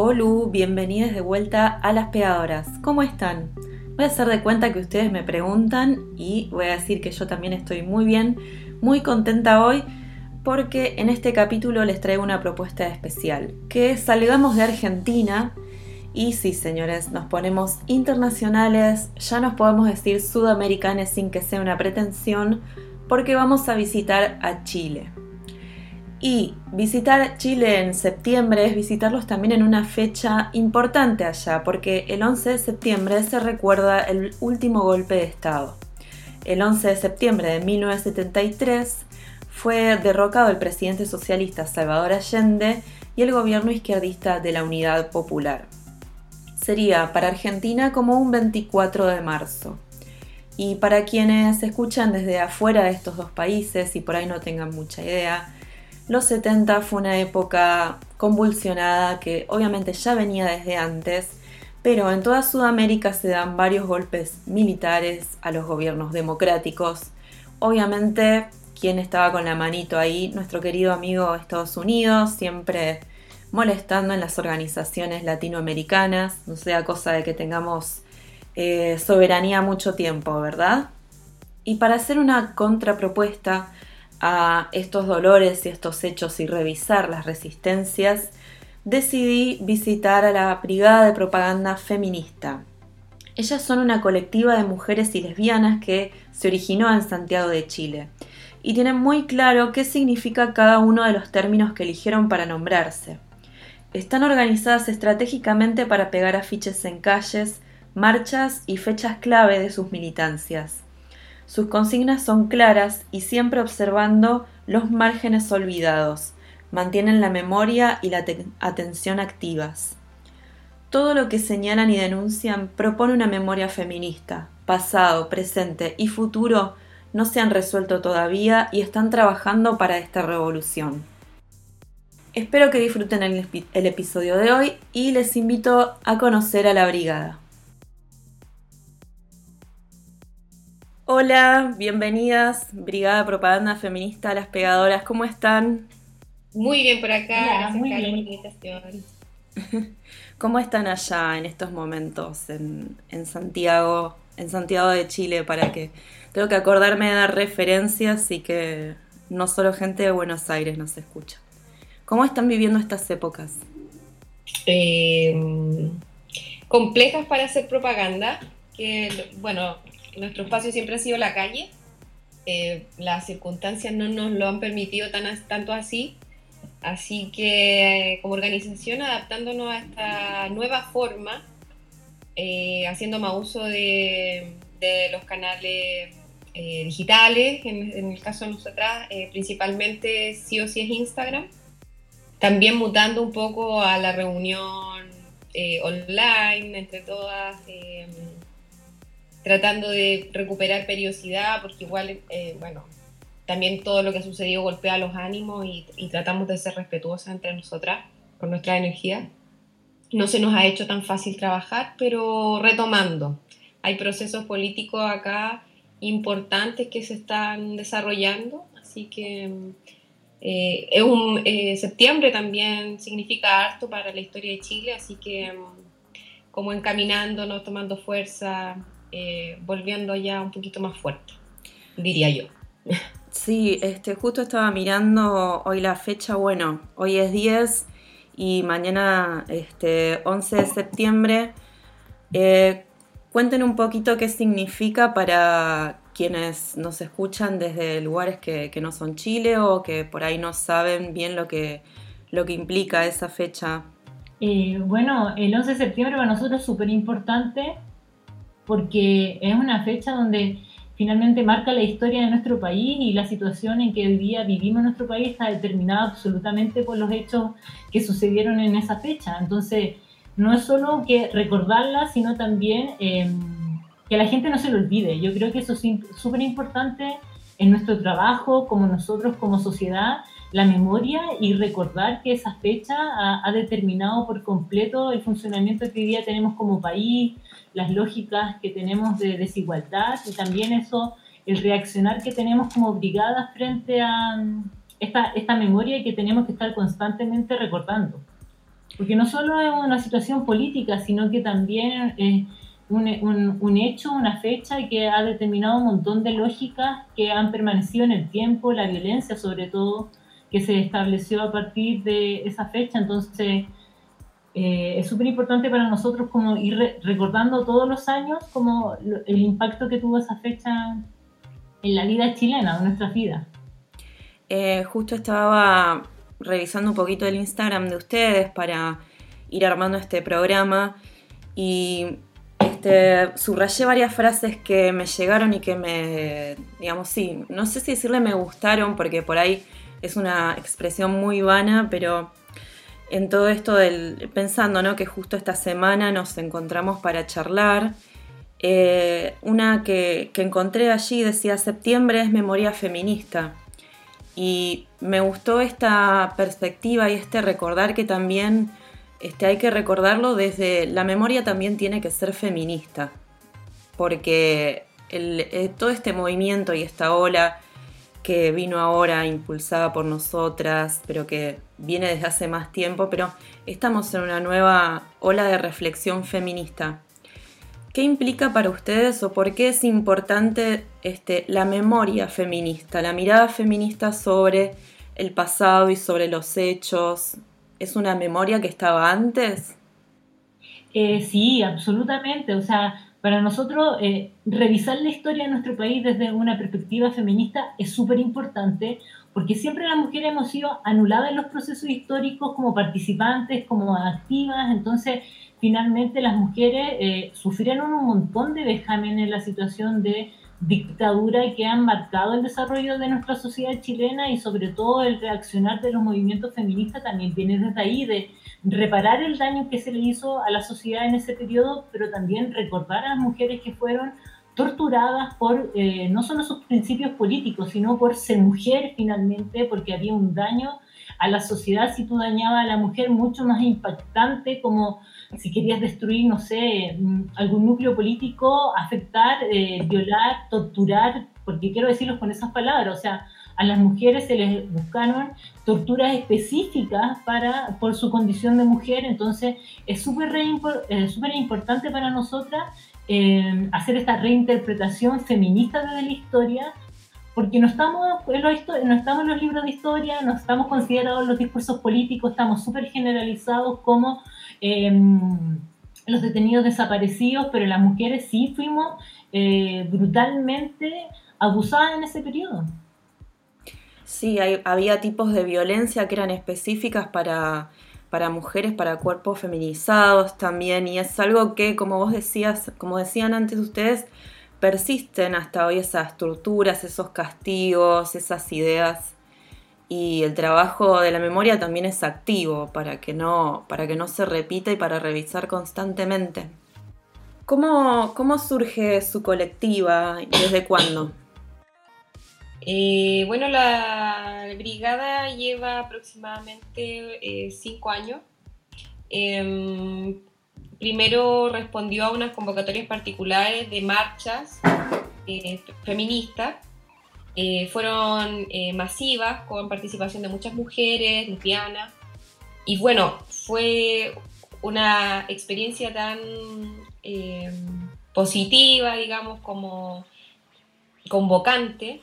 Hola, bienvenidas de vuelta a las pegadoras. ¿Cómo están? Voy a hacer de cuenta que ustedes me preguntan y voy a decir que yo también estoy muy bien, muy contenta hoy porque en este capítulo les traigo una propuesta especial, que salgamos de Argentina y sí, señores, nos ponemos internacionales, ya nos podemos decir sudamericanos sin que sea una pretensión, porque vamos a visitar a Chile. Y visitar Chile en septiembre es visitarlos también en una fecha importante allá, porque el 11 de septiembre se recuerda el último golpe de Estado. El 11 de septiembre de 1973 fue derrocado el presidente socialista Salvador Allende y el gobierno izquierdista de la Unidad Popular. Sería para Argentina como un 24 de marzo. Y para quienes escuchan desde afuera de estos dos países y por ahí no tengan mucha idea, los 70 fue una época convulsionada que obviamente ya venía desde antes, pero en toda Sudamérica se dan varios golpes militares a los gobiernos democráticos. Obviamente, quien estaba con la manito ahí, nuestro querido amigo Estados Unidos, siempre molestando en las organizaciones latinoamericanas, no sea cosa de que tengamos eh, soberanía mucho tiempo, ¿verdad? Y para hacer una contrapropuesta, a estos dolores y estos hechos y revisar las resistencias, decidí visitar a la Brigada de Propaganda Feminista. Ellas son una colectiva de mujeres y lesbianas que se originó en Santiago de Chile y tienen muy claro qué significa cada uno de los términos que eligieron para nombrarse. Están organizadas estratégicamente para pegar afiches en calles, marchas y fechas clave de sus militancias. Sus consignas son claras y siempre observando los márgenes olvidados. Mantienen la memoria y la atención activas. Todo lo que señalan y denuncian propone una memoria feminista. Pasado, presente y futuro no se han resuelto todavía y están trabajando para esta revolución. Espero que disfruten el, el episodio de hoy y les invito a conocer a la brigada. Hola, bienvenidas, Brigada Propaganda Feminista Las Pegadoras, ¿cómo están? Muy bien por acá, muy bien. la invitación. ¿Cómo están allá en estos momentos en, Santiago, en Santiago de Chile, para que tengo que acordarme de dar referencias y que no solo gente de Buenos Aires nos escucha? ¿Cómo están viviendo estas épocas? Eh, complejas para hacer propaganda, que bueno, nuestro espacio siempre ha sido la calle. Eh, las circunstancias no nos lo han permitido tan, tanto así. Así que como organización adaptándonos a esta nueva forma, eh, haciendo más uso de, los canales eh, digitales, en, el caso de nosotras, principalmente sí o sí es Instagram. También mutando un poco a la reunión online entre todas tratando de recuperar periodicidad, porque igual, eh, bueno, también todo lo que ha sucedido golpea los ánimos y, tratamos de ser respetuosas entre nosotras con nuestra energía. No se nos ha hecho tan fácil trabajar, pero retomando. Hay procesos políticos acá importantes que se están desarrollando, así que eh, es un, eh, septiembre también significa harto para la historia de Chile, así que mm, como encaminándonos, tomando fuerza, eh, volviendo ya un poquito más fuerte, diría yo. Sí, este, justo estaba mirando hoy la fecha, bueno, hoy es 10 y mañana este, 11 de septiembre. Eh, cuenten un poquito qué significa para quienes nos escuchan desde lugares que, no son Chile o que por ahí no saben bien lo que, lo que implica esa fecha. Eh, bueno, el 11 de septiembre para nosotros es súper importante porque es una fecha donde finalmente marca la historia de nuestro país y la situación en que hoy día vivimos en nuestro país está determinada absolutamente por los hechos que sucedieron en esa fecha. Entonces, no es solo que recordarla, sino también em, que la gente no se lo olvide. Yo creo que eso es súper importante en nuestro trabajo, como nosotros como sociedad, la memoria y recordar que esa fecha ha, ha determinado por completo el funcionamiento que hoy día tenemos como país, las lógicas que tenemos de desigualdad y también eso, el reaccionar que tenemos como brigadas frente a mm, esta, esta memoria que tenemos que estar constantemente recordando. porque no solo es una situación política, sino que también es un, un, hecho, una fecha que ha determinado un montón de lógicas que han permanecido en el tiempo, la violencia sobre todo, que se estableció a partir de esa fecha. Entonces, eh, es súper importante para nosotros como ir recordando todos los años como el impacto que tuvo esa fecha en la vida chilena, en nuestra vida. Eh, justo estaba revisando un poquito el Instagram de ustedes para ir armando este programa y este, subrayé varias frases que me llegaron y que me, digamos, sí, no sé si decirle me gustaron porque por ahí es una expresión muy vana, pero en todo esto del, pensando, ¿no? Que justo esta semana nos encontramos para charlar. Eh, una que, encontré allí decía, septiembre es memoria feminista. Y me gustó esta perspectiva y este recordar que también este, hay que recordarlo desde la memoria también tiene que ser feminista, porque eh, todo este movimiento y esta ola que vino ahora impulsada por nosotras, pero que viene desde hace más tiempo, pero estamos en una nueva ola de reflexión feminista. ¿Qué implica para ustedes o por qué es importante este, la memoria feminista, la mirada feminista sobre el pasado y sobre los hechos, ¿Es una memoria que estaba antes? Eh, sí, absolutamente. O sea, para nosotros eh, revisar la historia de nuestro país desde una perspectiva feminista es súper importante porque siempre las mujeres hemos sido anuladas en los procesos históricos como participantes, como activas. Entonces, finalmente las mujeres eh, sufrieron un montón de vejamen en la situación de dictadura que han marcado el desarrollo de nuestra sociedad chilena y sobre todo el reaccionar de los movimientos feministas también viene desde ahí, de reparar el daño que se le hizo a la sociedad en ese periodo, pero también recordar a las mujeres que fueron torturadas por eh, no solo sus principios políticos, sino por ser mujer finalmente, porque había un daño a la sociedad. Si tú dañabas a la mujer mucho más impactante como si querías destruir, no sé, mm, algún núcleo político, afectar, eh, violar, torturar, porque quiero decirlo con esas palabras, o sea, a las mujeres se les buscaron torturas específicas para, por su condición de mujer, entonces es súper eh, importante para nosotras eh, hacer esta reinterpretación feminista de la historia porque no estamos, en los, no estamos los libros de historia, no estamos considerados los discursos políticos, estamos súper generalizados como em, los detenidos desaparecidos, pero las mujeres sí fuimos eh, brutalmente abusadas en ese periodo. Sí, había tipos de violencia que eran específicas para, para mujeres, para cuerpos feminizados también, y es algo que, como vos decías, como decían antes ustedes, persisten hasta hoy esas torturas, esos castigos, esas ideas. Y el trabajo de la memoria también es activo para que no, para que no se repita y para revisar constantemente. ¿Cómo, cómo surge su colectiva y desde cuándo? Eh, bueno, la brigada lleva aproximadamente eh, cinco años. Em, primero respondió a unas convocatorias particulares de marchas eh, feministas. Fueron masivas, con participación de muchas mujeres, lesbianas. Y bueno, fue una experiencia tan positiva, digamos, como convocante,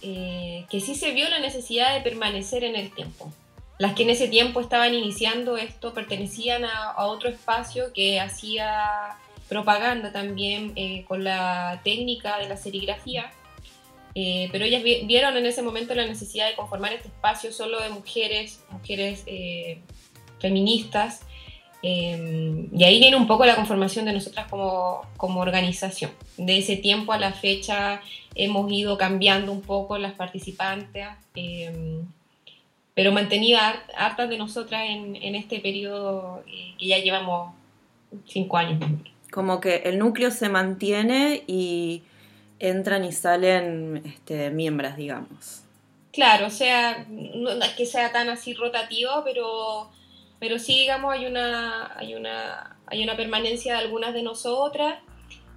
que sí se vio la necesidad de permanecer en el tiempo. Las que en ese tiempo estaban iniciando esto pertenecían a, otro espacio que hacía propaganda también eh, con la técnica de la serigrafía, eh, pero ellas vieron en ese momento la necesidad de conformar este espacio solo de mujeres, mujeres eh, feministas, y ahí viene un poco la conformación de nosotras como, como, organización. De ese tiempo a la fecha hemos ido cambiando un poco las participantes pero mantenida hartas de nosotras en, este periodo eh, que ya llevamos cinco años. Como que el núcleo se mantiene y entran y salen este, miembros, digamos. Claro, o sea, no es que sea tan así rotativo, pero, pero sí, digamos, hay una, hay una, hay una permanencia de algunas de nosotras.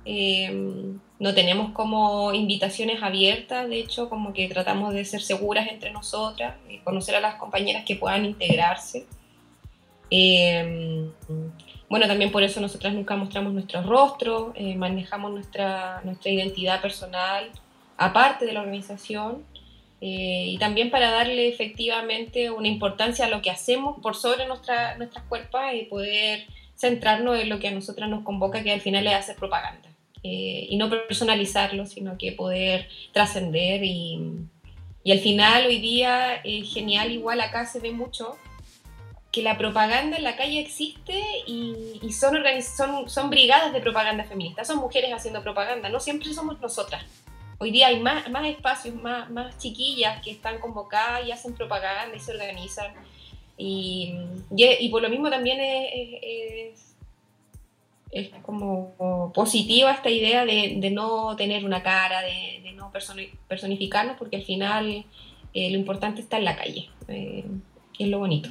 Eh, no tenemos como invitaciones abiertas, de hecho, como que tratamos de ser seguras entre nosotras, y conocer a las compañeras que puedan integrarse. Eh, bueno, también por eso nosotras nunca mostramos nuestro rostro, eh, manejamos nuestra, nuestra identidad personal aparte de la organización eh, y también para darle efectivamente una importancia a lo que hacemos por sobre nuestra, nuestras cuerpos y poder centrarnos en lo que a nosotras nos convoca, que al final es hacer propaganda. Eh, y no personalizarlo, sino que poder trascender y, y, al final hoy día es genial, igual acá se ve mucho que la propaganda en la calle existe y, y son, son, son brigadas de propaganda feminista, son mujeres haciendo propaganda, no siempre somos nosotras. Hoy día hay más, más espacios, más, más chiquillas que están convocadas y hacen propaganda y se organizan. Y, y, por lo mismo también es es como positiva esta idea de, de no tener una cara, de, de no personificarnos, porque al final eh, lo importante está en la calle, eh, es lo bonito.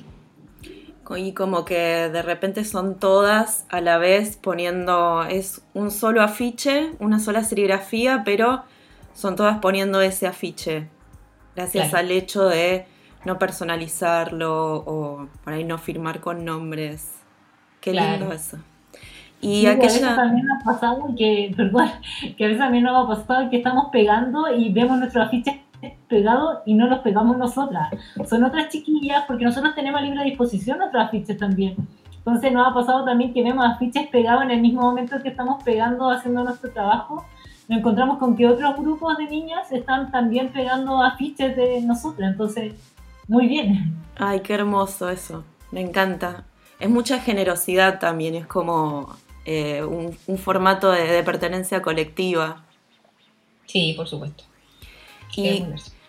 Y como que de repente son todas a la vez poniendo, es un solo afiche, una sola serigrafía, pero son todas poniendo ese afiche, gracias al hecho de no personalizarlo o por ahí no firmar con nombres. Qué lindo eso. Y aquella... a veces también nos ha pasado que, perdón, que a veces también nos ha pasado que estamos pegando y vemos nuestros afiches pegados y no los pegamos nosotras. Son otras chiquillas porque nosotros tenemos a libre disposición nuestros afiches también. Entonces nos ha pasado también que vemos afiches pegados en el mismo momento que estamos pegando, haciendo nuestro trabajo. Nos encontramos con que otros grupos de niñas están también pegando afiches de nosotras. Entonces, muy bien. Ay, qué hermoso eso. Me encanta. Es mucha generosidad también. Es como eh, un, formato de, pertenencia colectiva. Sí, por supuesto. Y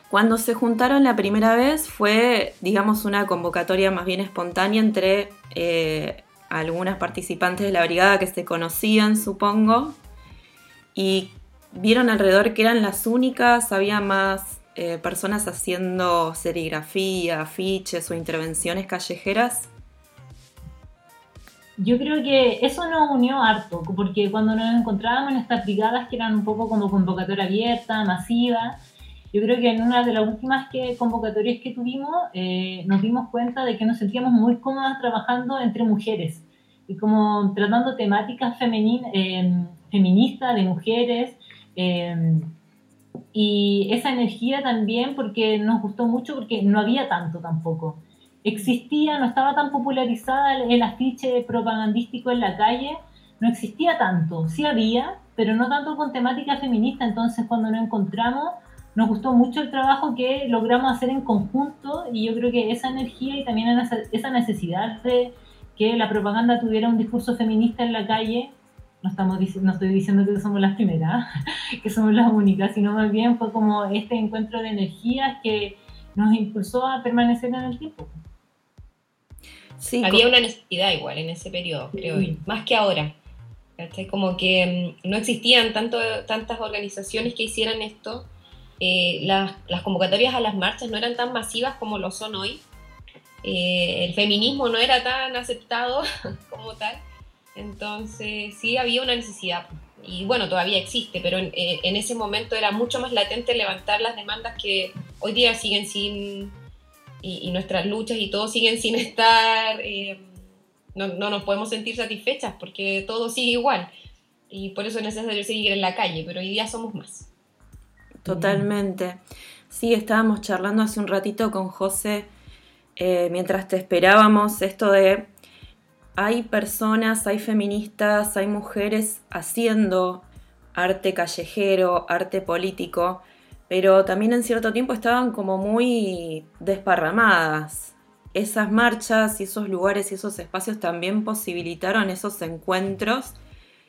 cuando se juntaron la primera vez fue, digamos, una convocatoria más bien espontánea entre eh, algunas participantes de la brigada que se conocían, supongo, y vieron alrededor que eran las únicas, había más eh, personas haciendo serigrafía, afiches o intervenciones callejeras. Yo creo que eso nos unió harto, porque cuando nos encontrábamos en estas brigadas que eran un poco como convocatoria abierta, masiva, yo creo que en una de las últimas que, convocatorias que tuvimos eh, nos dimos cuenta de que nos sentíamos muy cómodas trabajando entre mujeres y como tratando temáticas eh, feministas de mujeres eh, y esa energía también porque nos gustó mucho porque no había tanto tampoco existía, no estaba tan popularizada el, afiche propagandístico en la calle, no existía tanto, sí había, pero no tanto con temática feminista, entonces cuando nos encontramos nos gustó mucho el trabajo que logramos hacer en conjunto y yo creo que esa energía y también esa necesidad de que la propaganda tuviera un discurso feminista en la calle, no, estamos no estoy diciendo que somos las primeras, que somos las únicas, sino más bien fue como este encuentro de energías que nos impulsó a permanecer en el tiempo. Había una necesidad igual en ese periodo, creo, más que ahora. Como que mm, no existían tanto, tantas organizaciones que hicieran esto. Eh, las, las, convocatorias a las marchas no eran tan masivas como lo son hoy. Eh, el feminismo no era tan aceptado como tal. Entonces sí había una necesidad. Y bueno, todavía existe, pero en, eh, en ese momento era mucho más latente levantar las demandas que hoy día siguen sin, y, nuestras luchas y todo siguen sin estar, eh, no, no, nos podemos sentir satisfechas porque todo sigue igual. Y por eso es necesario seguir en la calle, pero hoy día somos más. Totalmente. Sí, estábamos charlando hace un ratito con José eh, mientras te esperábamos esto de hay personas, hay feministas, hay mujeres haciendo arte callejero, arte político, pero también en cierto tiempo estaban como muy desparramadas. Esas marchas y esos lugares y esos espacios también posibilitaron esos encuentros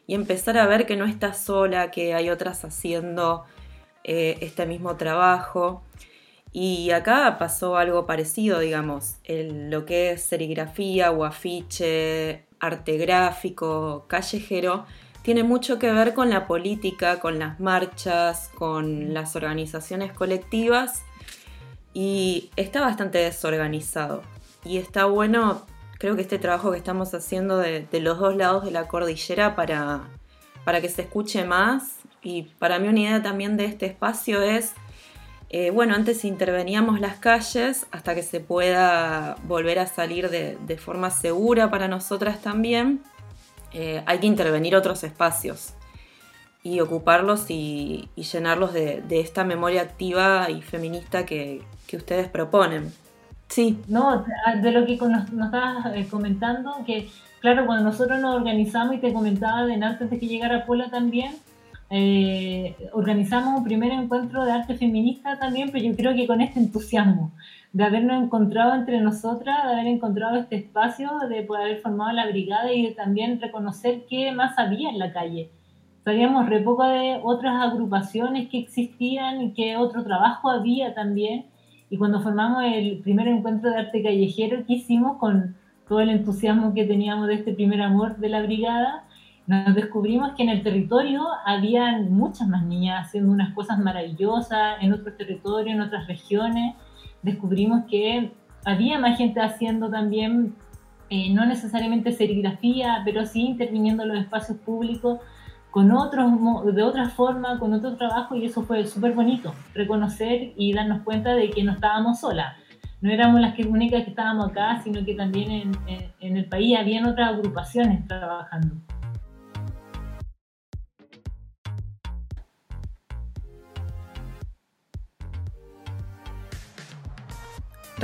y empezar a ver que no estás sola, que hay otras haciendo eh, este mismo trabajo. Y acá pasó algo parecido, digamos, lo que es serigrafía o afiche, arte gráfico, callejero, tiene mucho que ver con la política, con las marchas, con las organizaciones colectivas y está bastante desorganizado. Y está bueno, creo que este trabajo que estamos haciendo de, los dos lados de la cordillera para, para que se escuche más y para mí una idea también de este espacio es Eh, bueno, antes interveníamos las calles hasta que se pueda volver a salir de, forma segura para nosotras también. Eh, hay que intervenir otros espacios y ocuparlos y, llenarlos de, esta memoria activa y feminista que, ustedes proponen. Sí. No, de lo que nos, estabas eh, comentando, que claro, cuando nosotros nos organizamos y te comentaba de antes de que llegara Pola también, eh, organizamos un primer encuentro de arte feminista también, pero yo creo que con este entusiasmo de habernos encontrado entre nosotras, de haber encontrado este espacio, de poder haber formado la brigada y de también reconocer qué más había en la calle. Sabíamos re de otras agrupaciones que existían y qué otro trabajo había también. Y cuando formamos el primer encuentro de arte callejero que hicimos con todo el entusiasmo que teníamos de este primer amor de la brigada, nos descubrimos que en el territorio habían muchas más niñas haciendo unas cosas maravillosas, en otros territorios, en otras regiones. Descubrimos que había más gente haciendo también, eh, no necesariamente serigrafía, pero sí interviniendo en los espacios públicos con otros, de otra forma, con otro trabajo, y eso fue súper bonito, reconocer y darnos cuenta de que no estábamos solas. No éramos las que, únicas que estábamos acá, sino que también en, el país habían otras agrupaciones trabajando.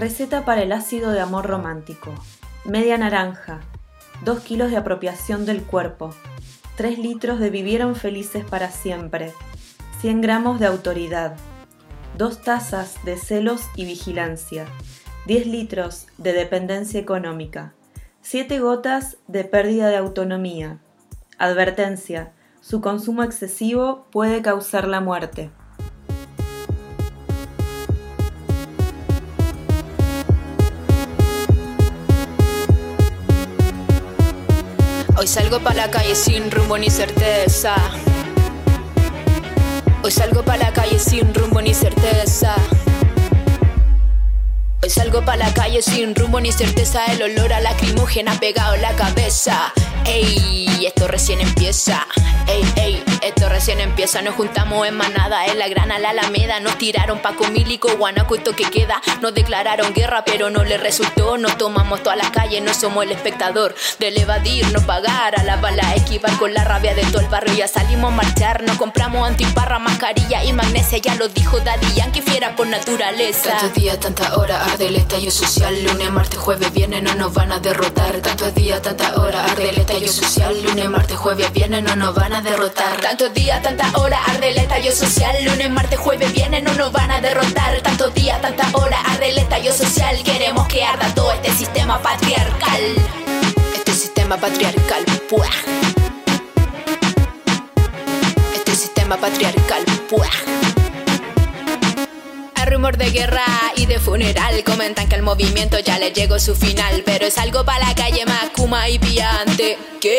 Receta para el ácido de amor romántico. Media naranja. 2 kilos de apropiación del cuerpo. 3 litros de vivieron felices para siempre. 100 gramos de autoridad. 2 tazas de celos y vigilancia. 10 litros de dependencia económica. 7 gotas de pérdida de autonomía. Advertencia. Su consumo excesivo puede causar la muerte. Salgo pa' la calle sin rumbo ni certeza. Hoy salgo pa' la calle sin rumbo ni certeza. Hoy salgo pa' la calle sin rumbo ni certeza. El olor a lacrimógena pegado en la cabeza. Ey, esto recién empieza. Ey, recién empieza. Nos juntamos en manada en la grana, la alameda. Nos tiraron Paco Milico, Guanaco y que queda. Nos declararon guerra, pero no le resultó. Nos tomamos todas las calles, no somos el espectador. Del evadir, no pagar, a la bala, esquivar con la rabia de todo el barrio. Ya salimos a marchar, nos compramos antiparra, mascarilla y magnesia. Ya lo dijo Daddy Yankee, fiera por naturaleza. Tantos días, tanta hora, arde el estallo social. Lunes, martes, jueves, viernes, no nos van a derrotar. Tantos días, tanta hora, arde el estallo social. Lunes, martes, jueves, viernes, no nos van a derrotar. Tantos días, tanta hora, arde el estallo social. Lunes, martes, jueves, viernes, no nos van a derrotar. Tantos días, tanta hora, arde el estallo social. Queremos que arda todo este sistema patriarcal. Este sistema patriarcal, puah. Este sistema patriarcal, puah rumor de guerra y de funeral. Comentan que el movimiento ya le llegó su final. Pero es algo para la calle más kuma y piante ¿Qué?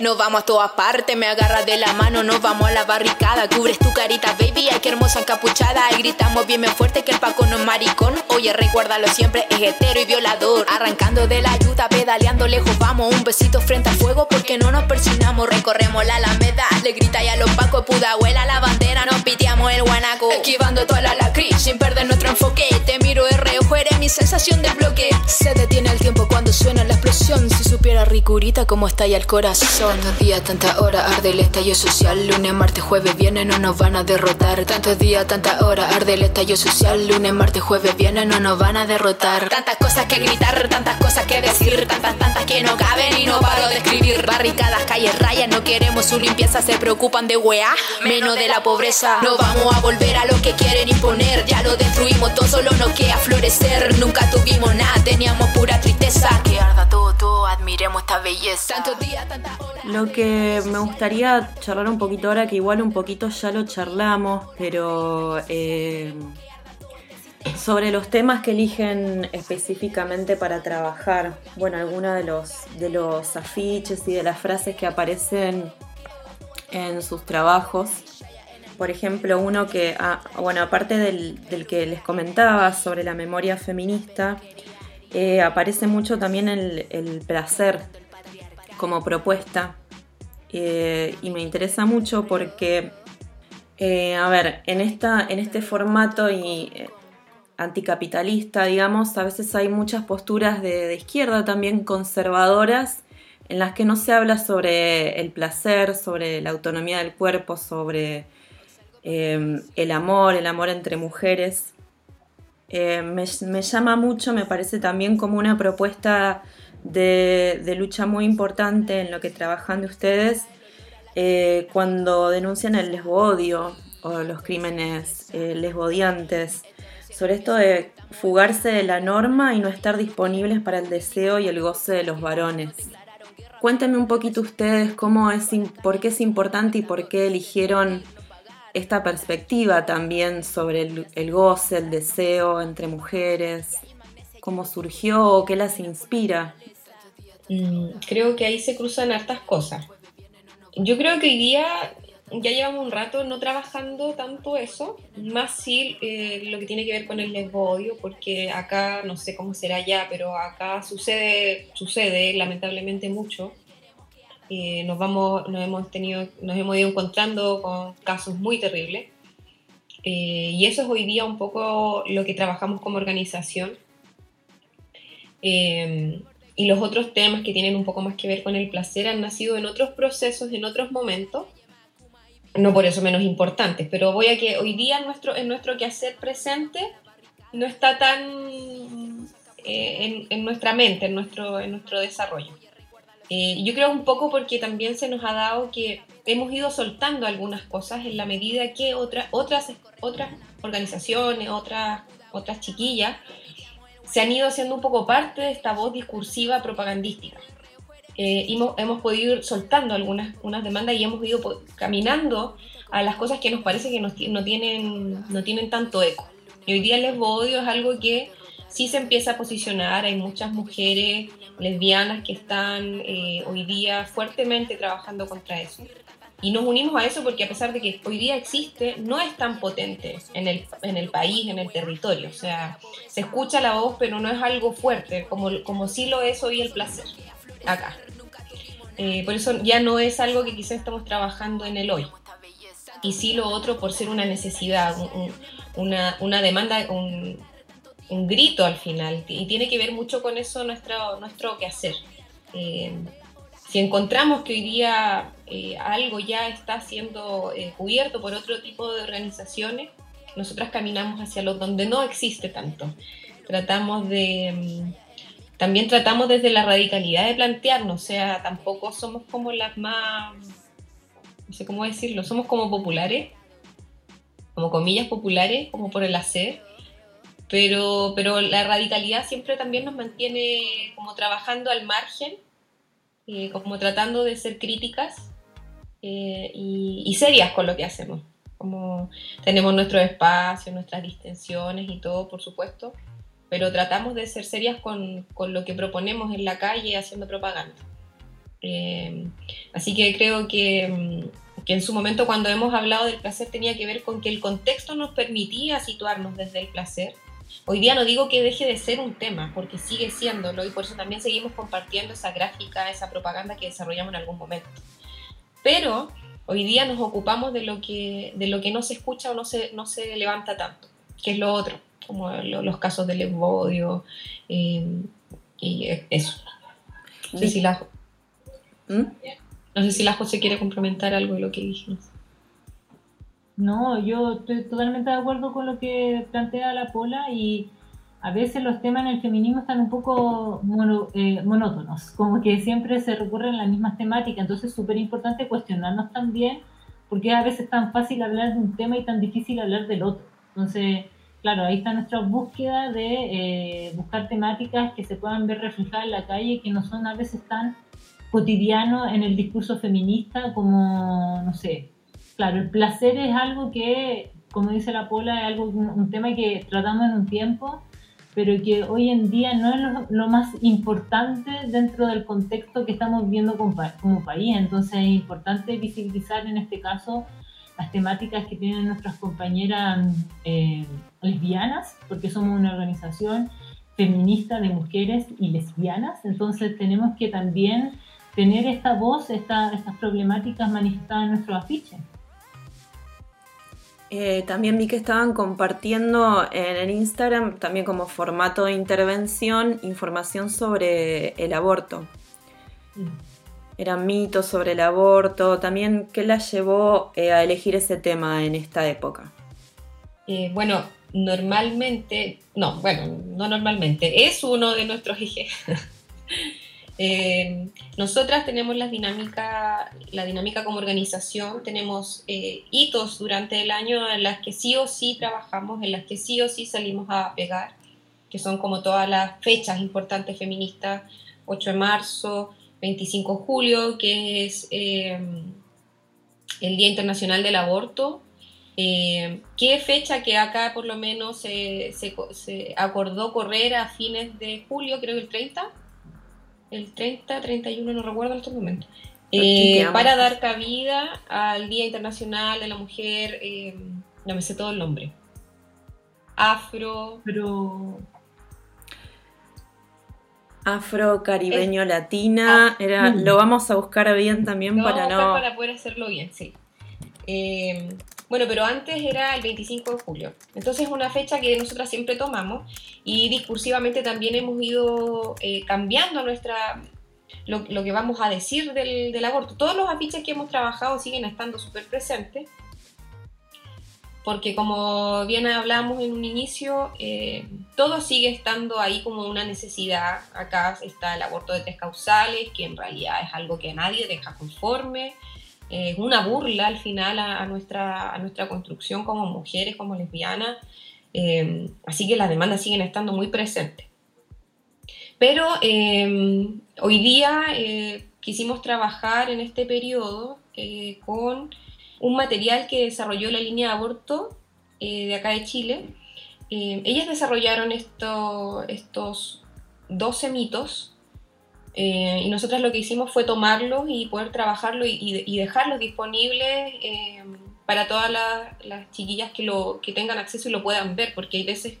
Nos vamos a todas partes, me agarras de la mano. Nos vamos a la barricada, cubres tu carita baby. Ay qué hermosa encapuchada. Y gritamos bien fuerte que el Paco no es maricón. Oye recuérdalo siempre, es hetero y violador. Arrancando de la ayuda, pedaleando lejos Vamos, un besito frente al fuego porque no nos persinamos. Recorremos la alameda, le grita ya a los pacos Puda abuela la bandera, nos piteamos el guanaco. Esquivando toda la lacri perder nuestro enfoque. Te miro de reojo, eres mi sensación de bloque. Se detiene el tiempo cuando suena la explosión. Si supiera ricurita cómo estalla el corazón. Tantos días, tanta hora, arde el estallo social. Lunes, martes, jueves, viernes, no nos van a derrotar. Tantos días, tanta hora, arde el estallo social. Lunes, martes, jueves, viernes, no nos van a derrotar. Tantas cosas que gritar, tantas cosas que decir. Tantas, tantas que no caben y no paro de escribir. Barricadas, calles, rayas, no queremos su limpieza. Se preocupan de weá, menos de la pobreza. No vamos a volver a lo que quieren imponer. Ya lo destruimos todo, solo no queda florecer. Nunca tuvimos nada, teníamos pura tristeza. Que arda todo, todo, admiremos esta belleza. Lo que me gustaría charlar un poquito ahora, que igual un poquito ya lo charlamos, pero eh, sobre los temas que eligen específicamente para trabajar. Bueno, algunos de los, de los afiches y de las frases que aparecen en sus trabajos por ejemplo, uno que, ah, bueno, aparte del, que les comentaba sobre la memoria feminista, eh, aparece mucho también el, placer como propuesta. Eh, y me interesa mucho porque Eh, a ver, en, esta, en este formato y, anticapitalista, digamos, a veces hay muchas posturas de, izquierda también conservadoras en las que no se habla sobre el placer, sobre la autonomía del cuerpo, sobre eh, el amor, el amor entre mujeres. me, me, llama mucho, me parece también como una propuesta de, de lucha muy importante en lo que trabajan de ustedes eh, cuando denuncian el lesbodio o los crímenes eh, lesbodiantes, sobre esto de fugarse de la norma y no estar disponibles para el deseo y el goce de los varones. Cuéntenme un poquito ustedes cómo es, por qué es importante y por qué eligieron esta perspectiva también sobre el, el goce, el deseo entre mujeres, cómo surgió o qué las inspira. Mm, creo que ahí se cruzan hartas cosas. Yo creo que hoy día ya llevamos un rato no trabajando tanto eso, más sí eh, lo que tiene que ver con el lesbodio, porque acá, no sé cómo será ya, pero acá sucede, sucede lamentablemente mucho. Eh, nos, vamos, nos, hemos tenido, nos hemos ido encontrando con casos muy terribles. Eh, y eso es hoy día un poco lo que trabajamos como organización. Y los otros temas que tienen un poco más que ver con el placer han nacido en otros procesos, en otros momentos, no por eso menos importantes, pero voy a que hoy día en nuestro, en nuestro quehacer presente no está tan eh, en, nuestra mente, en nuestro, en nuestro desarrollo. Eh, yo creo un poco porque también se nos ha dado que hemos ido soltando algunas cosas en la medida que otras otras, otras organizaciones, otras, otras chiquillas, se han ido haciendo un poco parte de esta voz discursiva propagandística. Eh, hemos, hemos, podido ir soltando algunas unas demandas y hemos ido caminando a las cosas que nos parece que no, tienen, no tienen tanto eco. Y hoy día el lesbodio es algo que sí se empieza a posicionar, hay muchas mujeres lesbianas que están eh, hoy día fuertemente trabajando contra eso. Y nos unimos a eso porque a pesar de que hoy día existe, no es tan potente en el, en el país, en el territorio. O sea, se escucha la voz, pero no es algo fuerte, como, como sí lo es hoy el placer, acá. Eh, por eso ya no es algo que quizás estamos trabajando en el hoy. Y sí lo otro por ser una necesidad, una, una, demanda, un, un, grito al final. Y tiene que ver mucho con eso nuestro, nuestro quehacer. Eh, si encontramos que hoy día eh, algo ya está siendo eh, cubierto por otro tipo de organizaciones, nosotras caminamos hacia lo donde no existe tanto. Tratamos de... Mm, también tratamos desde la radicalidad de plantearnos, o sea, tampoco somos como las más, no sé cómo decirlo, somos como populares, como comillas populares, como por el hacer, pero, pero la radicalidad siempre también nos mantiene como trabajando al margen, eh, como tratando de ser críticas eh, y, serias con lo que hacemos. Como tenemos nuestro espacio, nuestras distensiones y todo, por supuesto, pero tratamos de ser serias con, con lo que proponemos en la calle haciendo propaganda. Eh, así que creo que, que, en su momento cuando hemos hablado del placer tenía que ver con que el contexto nos permitía situarnos desde el placer. Hoy día no digo que deje de ser un tema, porque sigue siéndolo y por eso también seguimos compartiendo esa gráfica, esa propaganda que desarrollamos en algún momento pero hoy día nos ocupamos de lo que, de lo que no se escucha o no se, no se levanta tanto, que es lo otro, como los casos del embodio eh, y eso. No sé, si la, ¿Mm? no sé si la José quiere complementar algo de lo que dijimos. No, yo estoy totalmente de acuerdo con lo que plantea la Pola y a veces los temas en el feminismo están un poco eh, monótonos, como que siempre se recurren a las mismas temáticas, entonces es súper importante cuestionarnos también, porque a veces es tan fácil hablar de un tema y tan difícil hablar del otro. Entonces, claro, ahí está nuestra búsqueda de eh, buscar temáticas que se puedan ver reflejadas en la calle, que no son a veces tan cotidianos en el discurso feminista como, no sé, claro, el placer es algo que, como dice la Pola, es algo, un tema que tratamos en un tiempo pero que hoy en día no es lo, más importante dentro del contexto que estamos viendo como, país. Entonces es importante visibilizar en este caso las temáticas que tienen nuestras compañeras eh, lesbianas, porque somos una organización feminista de mujeres y lesbianas, entonces tenemos que también tener esta voz, esta, estas problemáticas manifestadas en nuestro afiche. Eh, también vi que estaban compartiendo en el Instagram, también como formato de intervención, información sobre el aborto. Mm. Eran mitos sobre el aborto. También, ¿qué la llevó eh, a elegir ese tema en esta época? Eh, bueno, normalmente, no, bueno, no normalmente, es uno de nuestros ejes. Eh, nosotras tenemos la dinámica, la dinámica como organización, tenemos eh, hitos durante el año en las que sí o sí trabajamos, en las que sí o sí salimos a pegar, que son como todas las fechas importantes feministas, 8 de marzo, 25 de julio, que es eh, el Día Internacional del Aborto, ¿Qué fecha que acá por lo menos se, se, acordó correr a fines de julio, creo que el 30? El 30, 31, no recuerdo en estos momentos, eh, para dar cabida al Día Internacional de la Mujer, eh, no me sé todo el nombre, afro, pero... Afro, caribeño, latina, era, mm. lo vamos a buscar bien también para no... Para poder hacerlo bien, sí. Eh, bueno, pero antes era el 25 de julio. Entonces es una fecha que nosotras siempre tomamos y discursivamente también hemos ido eh, cambiando nuestra, lo, que vamos a decir del, aborto. Todos los afiches que hemos trabajado siguen estando súper presentes porque como bien hablamos en un inicio, eh, todo sigue estando ahí como una necesidad. Acá está el aborto de tres causales, que en realidad es algo que nadie deja conforme es una burla al final a, nuestra, a nuestra construcción como mujeres, como lesbianas, eh, así que las demandas siguen estando muy presentes. Pero eh, hoy día eh, quisimos trabajar en este periodo con un material que desarrolló la línea de aborto de acá de Chile. ellas desarrollaron esto, estos 12 mitos eh, y nosotros lo que hicimos fue tomarlos y poder trabajarlos y, dejarlos disponibles eh, para todas las, chiquillas que, lo, que tengan acceso y lo puedan ver, porque hay veces,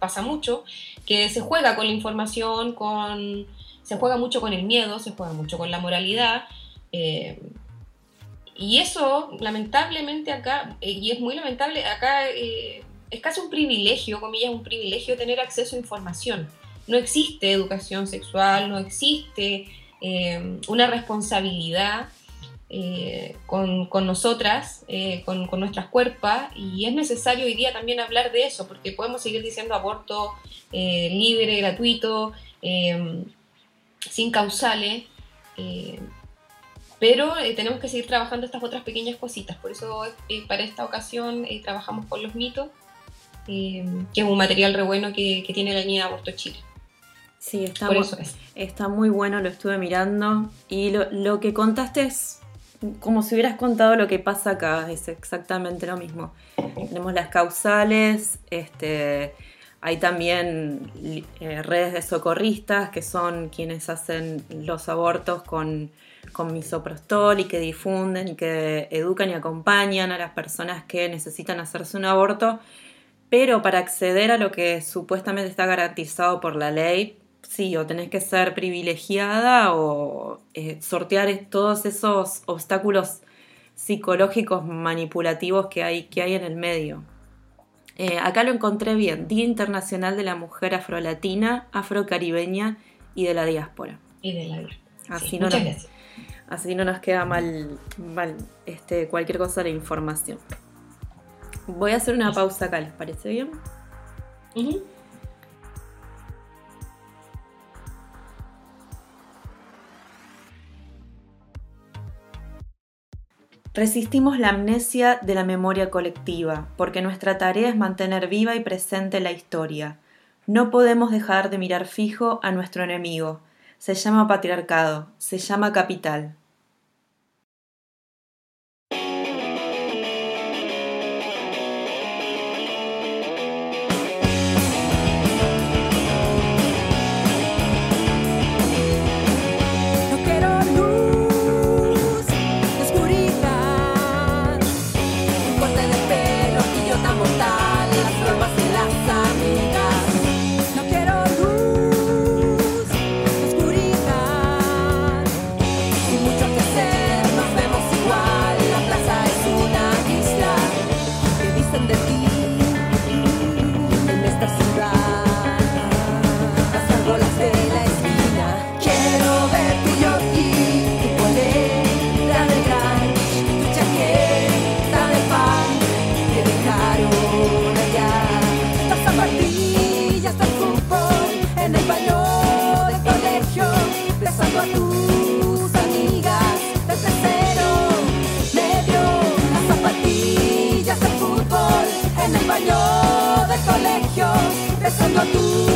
pasa mucho, que se juega con la información, con, se juega mucho con el miedo, se juega mucho con la moralidad. Eh, y eso, lamentablemente acá, y es muy lamentable, acá es casi un privilegio, comillas, un privilegio tener acceso a información no existe educación sexual, no existe eh, una responsabilidad eh, con, nosotras, eh, con, nuestras cuerpas, y es necesario hoy día también hablar de eso, porque podemos seguir diciendo aborto libre, gratuito, sin causales, pero tenemos que seguir trabajando estas otras pequeñas cositas, por eso para esta ocasión trabajamos con los mitos, que es un material re bueno que, tiene la línea de Aborto Chile. Sí, está, muy, está muy bueno, lo estuve mirando. Y lo, que contaste es como si hubieras contado lo que pasa acá, es exactamente lo mismo. Tenemos las causales, este, hay también eh, redes de socorristas que son quienes hacen los abortos con, con misoprostol y que difunden y que educan y acompañan a las personas que necesitan hacerse un aborto. Pero para acceder a lo que supuestamente está garantizado por la ley, sí, o tenés que ser privilegiada o eh, sortear todos esos obstáculos psicológicos manipulativos que hay, que hay en el medio. Eh, acá lo encontré bien, Día Internacional de la Mujer Afrolatina, Afrocaribeña y de la Diáspora. Y de la diáspora. Así, no, nos, así no nos queda mal, mal este, cualquier cosa de información. Voy a hacer una pausa acá, ¿les parece bien? Resistimos la amnesia de la memoria colectiva, porque nuestra tarea es mantener viva y presente la historia. No podemos dejar de mirar fijo a nuestro enemigo. Se llama patriarcado, se llama capital. ez dago atzera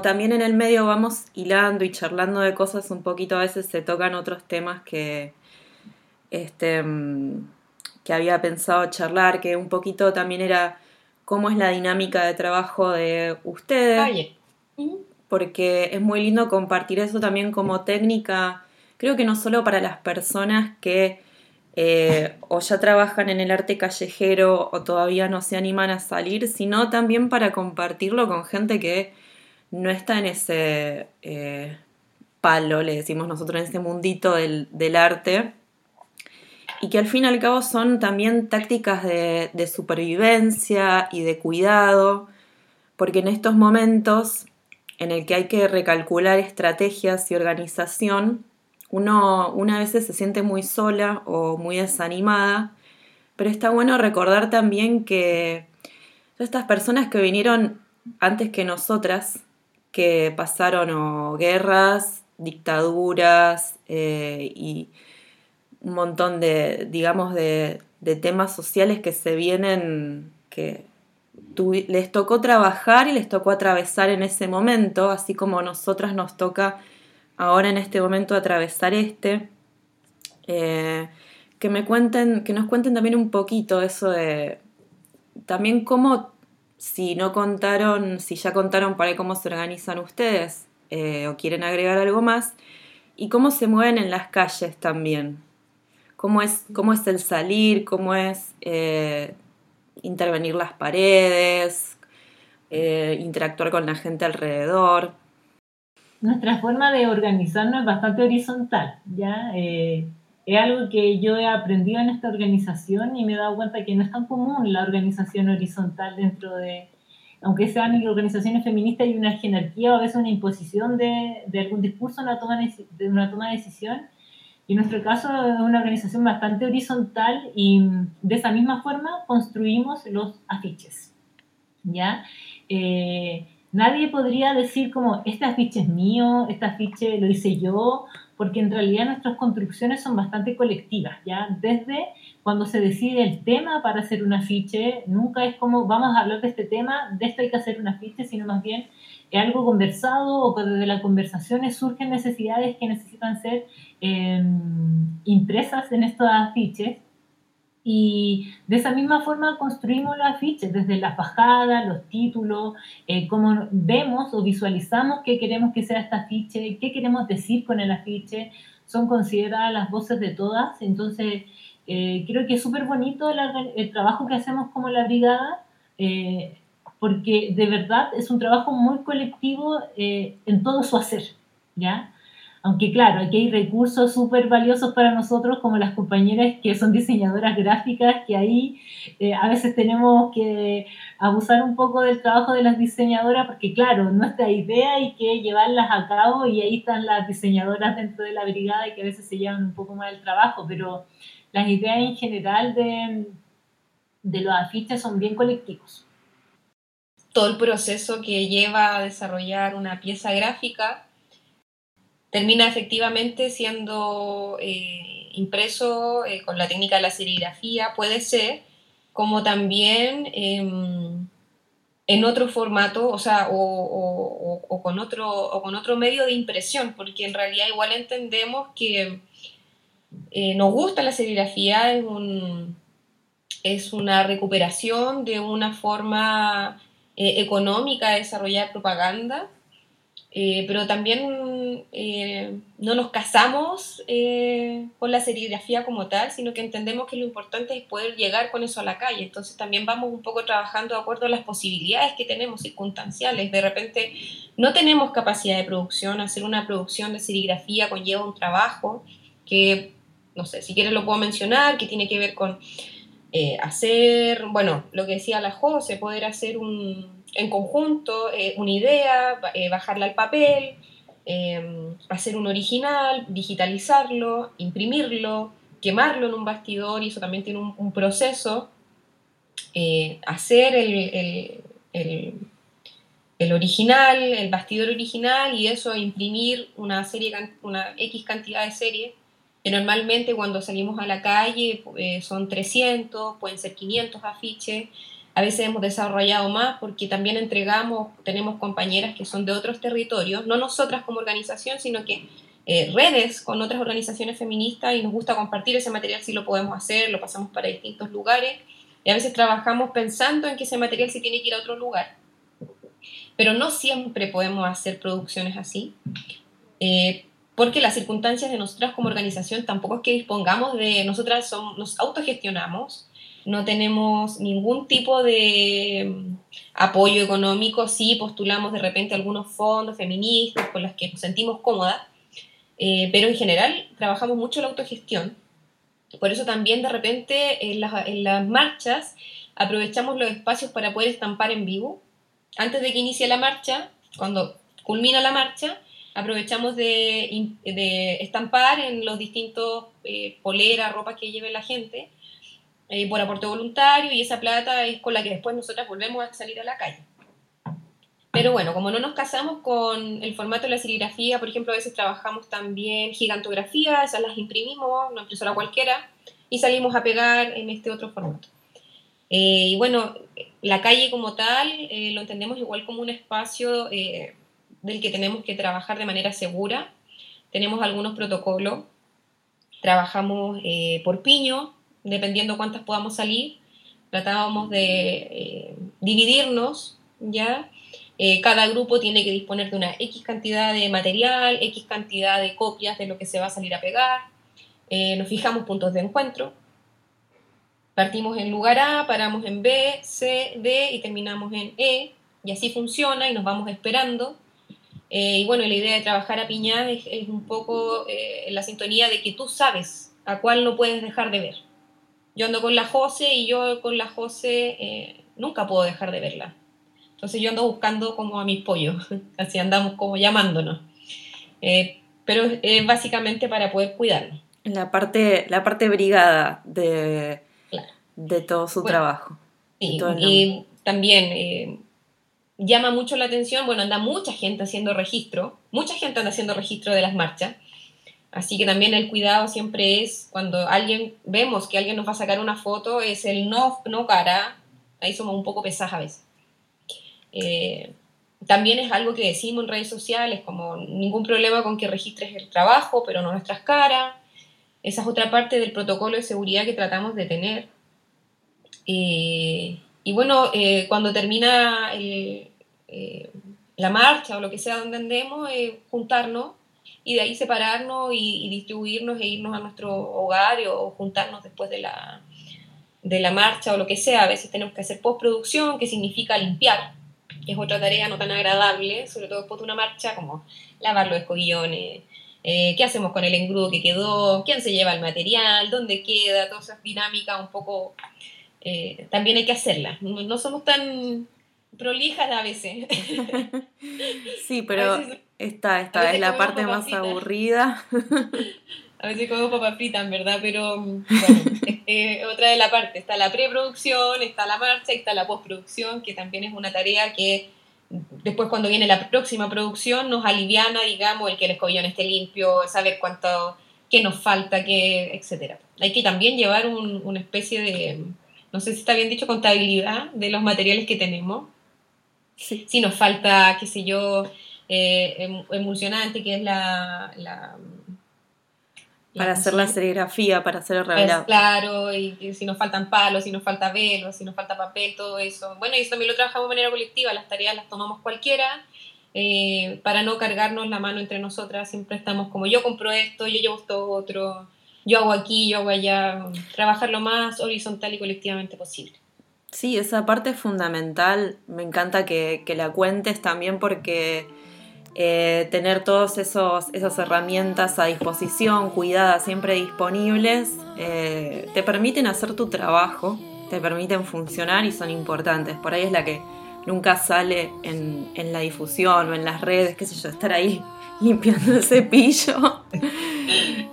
Como también en el medio vamos hilando y charlando de cosas, un poquito a veces se tocan otros temas que, este, mm, que había pensado charlar, que un poquito también era cómo es la dinámica de trabajo de ustedes. Oye, porque es muy lindo compartir eso también como técnica, creo que no solo para las personas que eh, o ya trabajan en el arte callejero o todavía no se animan a salir, sino también para compartirlo con gente que no está en ese eh, palo, le decimos nosotros, en ese mundito del, arte. Y que al fin y al cabo son también tácticas de, de supervivencia y de cuidado, porque en estos momentos en el que hay que recalcular estrategias y organización, uno una vez se siente muy sola o muy desanimada, pero está bueno recordar también que estas personas que vinieron antes que nosotras, que pasaron guerras, dictaduras eh, y un montón de, digamos, de, de temas sociales que se vienen, que les tocó trabajar y les tocó atravesar en ese momento, así como nosotras nos toca ahora en este momento atravesar este. Eh, que me cuenten, que nos cuenten también un poquito eso de también cómo, si no contaron, si ya contaron para cómo se organizan ustedes, eh, o quieren agregar algo más, y cómo se mueven en las calles también. Cómo es, cómo es el salir, cómo es eh, intervenir las paredes, eh, interactuar con la gente alrededor. Nuestra forma de organizarnos es bastante horizontal, ¿ya? Es algo que yo he aprendido en esta organización y me he dado cuenta que no es tan común la organización horizontal dentro de, aunque sean organizaciones feministas, hay una jerarquía o a veces una imposición de, de algún discurso, una toma de una toma de decisión. Y en nuestro caso es una organización bastante horizontal y de esa misma forma construimos los afiches, ¿ya? Eh, nadie podría decir como, este afiche es mío, este afiche lo hice yo, porque en realidad nuestras construcciones son bastante colectivas, ¿ya? Desde cuando se decide el tema para hacer un afiche, nunca es como, vamos a hablar de este tema, de esto hay que hacer un afiche, sino más bien es algo conversado o que desde las conversaciones surgen necesidades que necesitan ser eh, impresas en estos afiches. Y de esa misma forma construimos los afiches, desde la fajada, los títulos, eh, cómo vemos o visualizamos qué queremos que sea este afiche, qué queremos decir con el afiche, son consideradas las voces de todas, entonces eh, creo que es súper bonito la, el trabajo que hacemos como la brigada, eh, porque de verdad es un trabajo muy colectivo eh, en todo su hacer, ¿ya? Aunque claro, aquí hay recursos súper valiosos para nosotros, como las compañeras que son diseñadoras gráficas, que ahí eh, a veces tenemos que abusar un poco del trabajo de las diseñadoras, porque claro, nuestra idea hay que llevarlas a cabo y ahí están las diseñadoras dentro de la brigada y que a veces se llevan un poco más el trabajo, pero las ideas en general de, de los afiches son bien colectivos. Todo el proceso que lleva a desarrollar una pieza gráfica termina efectivamente siendo eh, impreso eh, con la técnica de la serigrafía, puede ser, como también em, en otro formato, o sea, o, con otro, o con otro medio de impresión, porque en realidad igual entendemos que eh, nos gusta la serigrafía, es, un, es una recuperación de una forma económica de desarrollar propaganda eh, pero también eh, no nos casamos eh, con la serigrafía como tal, sino que entendemos que lo importante es poder llegar con eso a la calle. Entonces también vamos un poco trabajando de acuerdo a las posibilidades que tenemos circunstanciales. De repente no tenemos capacidad de producción, hacer una producción de serigrafía conlleva un trabajo que, no sé, si quieres lo puedo mencionar, que tiene que ver con hacer, bueno, lo que decía la José, poder hacer un en conjunto eh, una idea, eh, bajarla al papel, em, hacer un original, digitalizarlo, imprimirlo, quemarlo en un bastidor, y eso también tiene un, proceso, eh, hacer el, el, original, el bastidor original, y eso imprimir una serie, una X cantidad de series, que normalmente cuando salimos a la calle son 300, pueden ser 500 afiches, a veces hemos desarrollado más porque también entregamos, tenemos compañeras que son de otros territorios, no nosotras como organización, sino que eh, redes con otras organizaciones feministas y nos gusta compartir ese material si lo podemos hacer, lo pasamos para distintos lugares y a veces trabajamos pensando en que ese material se tiene que ir a otro lugar. Pero no siempre podemos hacer producciones así, eh, porque las circunstancias de nosotras como organización tampoco es que dispongamos de, nosotras somos, nos autogestionamos, no tenemos ningún tipo de mm, apoyo económico, sí postulamos de repente algunos fondos feministas con los que nos sentimos cómodas, eh, pero en general trabajamos mucho la autogestión. Por eso también de repente en las, en las marchas aprovechamos los espacios para poder estampar en vivo. Antes de que inicie la marcha, cuando culmina la marcha, aprovechamos de, de estampar en los distintos eh, poleras, ropas que lleve la gente eh, por aporte voluntario y esa plata es con la que después nosotras volvemos a salir a la calle. Pero bueno, como no nos casamos con el formato de la serigrafía, por ejemplo, a veces trabajamos también gigantografía, esas las imprimimos, una impresora cualquiera, y salimos a pegar en este otro formato. Eh, y bueno, la calle como tal eh, lo entendemos igual como un espacio del que tenemos que trabajar de manera segura. Tenemos algunos protocolos, trabajamos por piño, dependiendo cuántas podamos salir, tratábamos de eh, dividirnos, ¿ya? Eh, cada grupo tiene que disponer de una X cantidad de material, X cantidad de copias de lo que se va a salir a pegar, eh, nos fijamos puntos de encuentro, partimos en lugar A, paramos en B, C, D y terminamos en E, y así funciona y nos vamos esperando. y bueno, la idea de trabajar a piña es, es un poco la sintonía de que tú sabes a cuál no puedes dejar de ver. Yo ando con la Jose y yo con la Jose eh, nunca puedo dejar de verla. Entonces yo ando buscando como a mis pollos, así andamos como llamándonos. Eh, pero es básicamente para poder cuidarnos. La parte, la parte brigada de, de todo su trabajo. y también eh, llama mucho la atención, bueno, anda mucha gente haciendo registro, mucha gente anda haciendo registro de las marchas, Así que también el cuidado siempre es cuando alguien vemos que alguien nos va a sacar una foto, es el no, no cara, ahí somos un poco pesadas a veces. Eh, también es algo que decimos en redes sociales, como ningún problema con que registres el trabajo, pero no nuestras caras. Esa es otra parte del protocolo de seguridad que tratamos de tener. Eh, y bueno, eh, cuando termina la marcha o lo que sea donde andemos, juntarnos y de ahí separarnos y, distribuirnos e irnos a nuestro hogar o juntarnos después de la, de la marcha o lo que sea. A veces tenemos que hacer postproducción, que significa limpiar, que es otra tarea no tan agradable, sobre todo después de una marcha, como lavar los escobillones, eh, qué hacemos con el engrudo que quedó, quién se lleva el material, dónde queda, todas esas dinámicas un poco, eh, también hay que hacerlas. No, no somos tan prolijas a veces. Sí, pero veces- esta, esta es la parte más aburrida. A veces como papas fritas, en verdad, pero mm, bueno, es- eh, otra de la parte. Está la preproducción, está la marcha y está la postproducción, que también es una tarea que después cuando viene la próxima producción nos aliviana, digamos, el que el escobillón esté limpio, saber cuánto, qué nos falta, qué, etcétera. Hay que también llevar un- una especie de, no sé si está bien dicho, contabilidad de los materiales que tenemos Sí. si nos falta, qué sé yo, eh, em- emulsionante, que es la... la Para hacer la serigrafía, para hacer el es revelado. claro, y, y si nos faltan palos, si nos falta velo, si nos falta papel, todo eso. Bueno, y eso también lo trabajamos de manera colectiva, las tareas las tomamos cualquiera, eh, para no cargarnos la mano entre nosotras, siempre estamos como yo compro esto, yo llevo esto otro, yo hago aquí, yo hago allá, trabajar lo más horizontal y colectivamente posible. Sí, esa parte es fundamental. Me encanta que, que la cuentes también porque eh, tener todas esas herramientas a disposición, cuidadas, siempre disponibles, eh, te permiten hacer tu trabajo, te permiten funcionar y son importantes. Por ahí es la que nunca sale en, en la difusión o en las redes, qué sé yo, estar ahí limpiando el cepillo.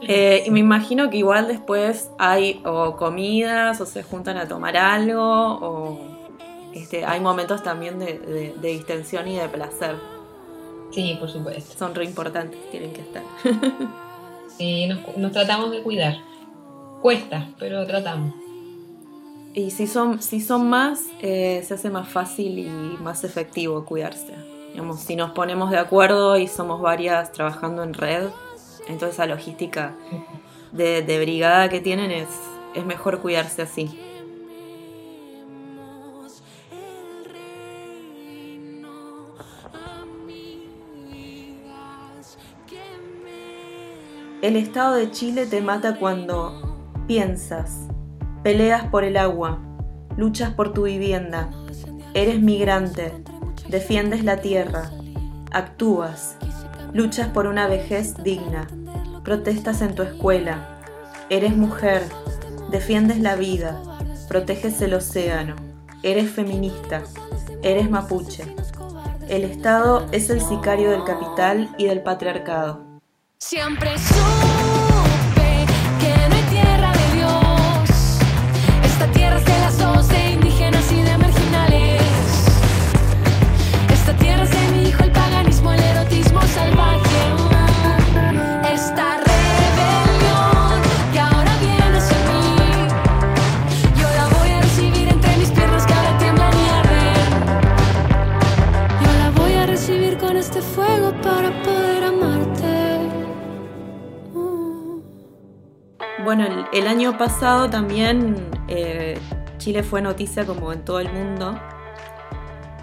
Eh, y me imagino que igual después hay o comidas o se juntan a tomar algo o este, hay momentos también de, de- de distensión y de placer. Sí, por supuesto. Son re importantes, tienen que estar. Sí, nos, nos tratamos de cuidar. Cuesta, pero tratamos. Y si son, si son más, eh, se hace más fácil y más efectivo cuidarse. Si nos ponemos de acuerdo y somos varias trabajando en red, entonces esa logística de, de brigada que tienen es, es mejor cuidarse así. El Estado de Chile te mata cuando piensas, peleas por el agua, luchas por tu vivienda, eres migrante, defiendes la tierra, actúas, luchas por una vejez digna, protestas en tu escuela, eres mujer, defiendes la vida, proteges el océano, eres feminista, eres mapuche. El Estado es el sicario del capital y del patriarcado. Siempre supe el, año pasado también eh, Chile fue noticia como en todo el mundo.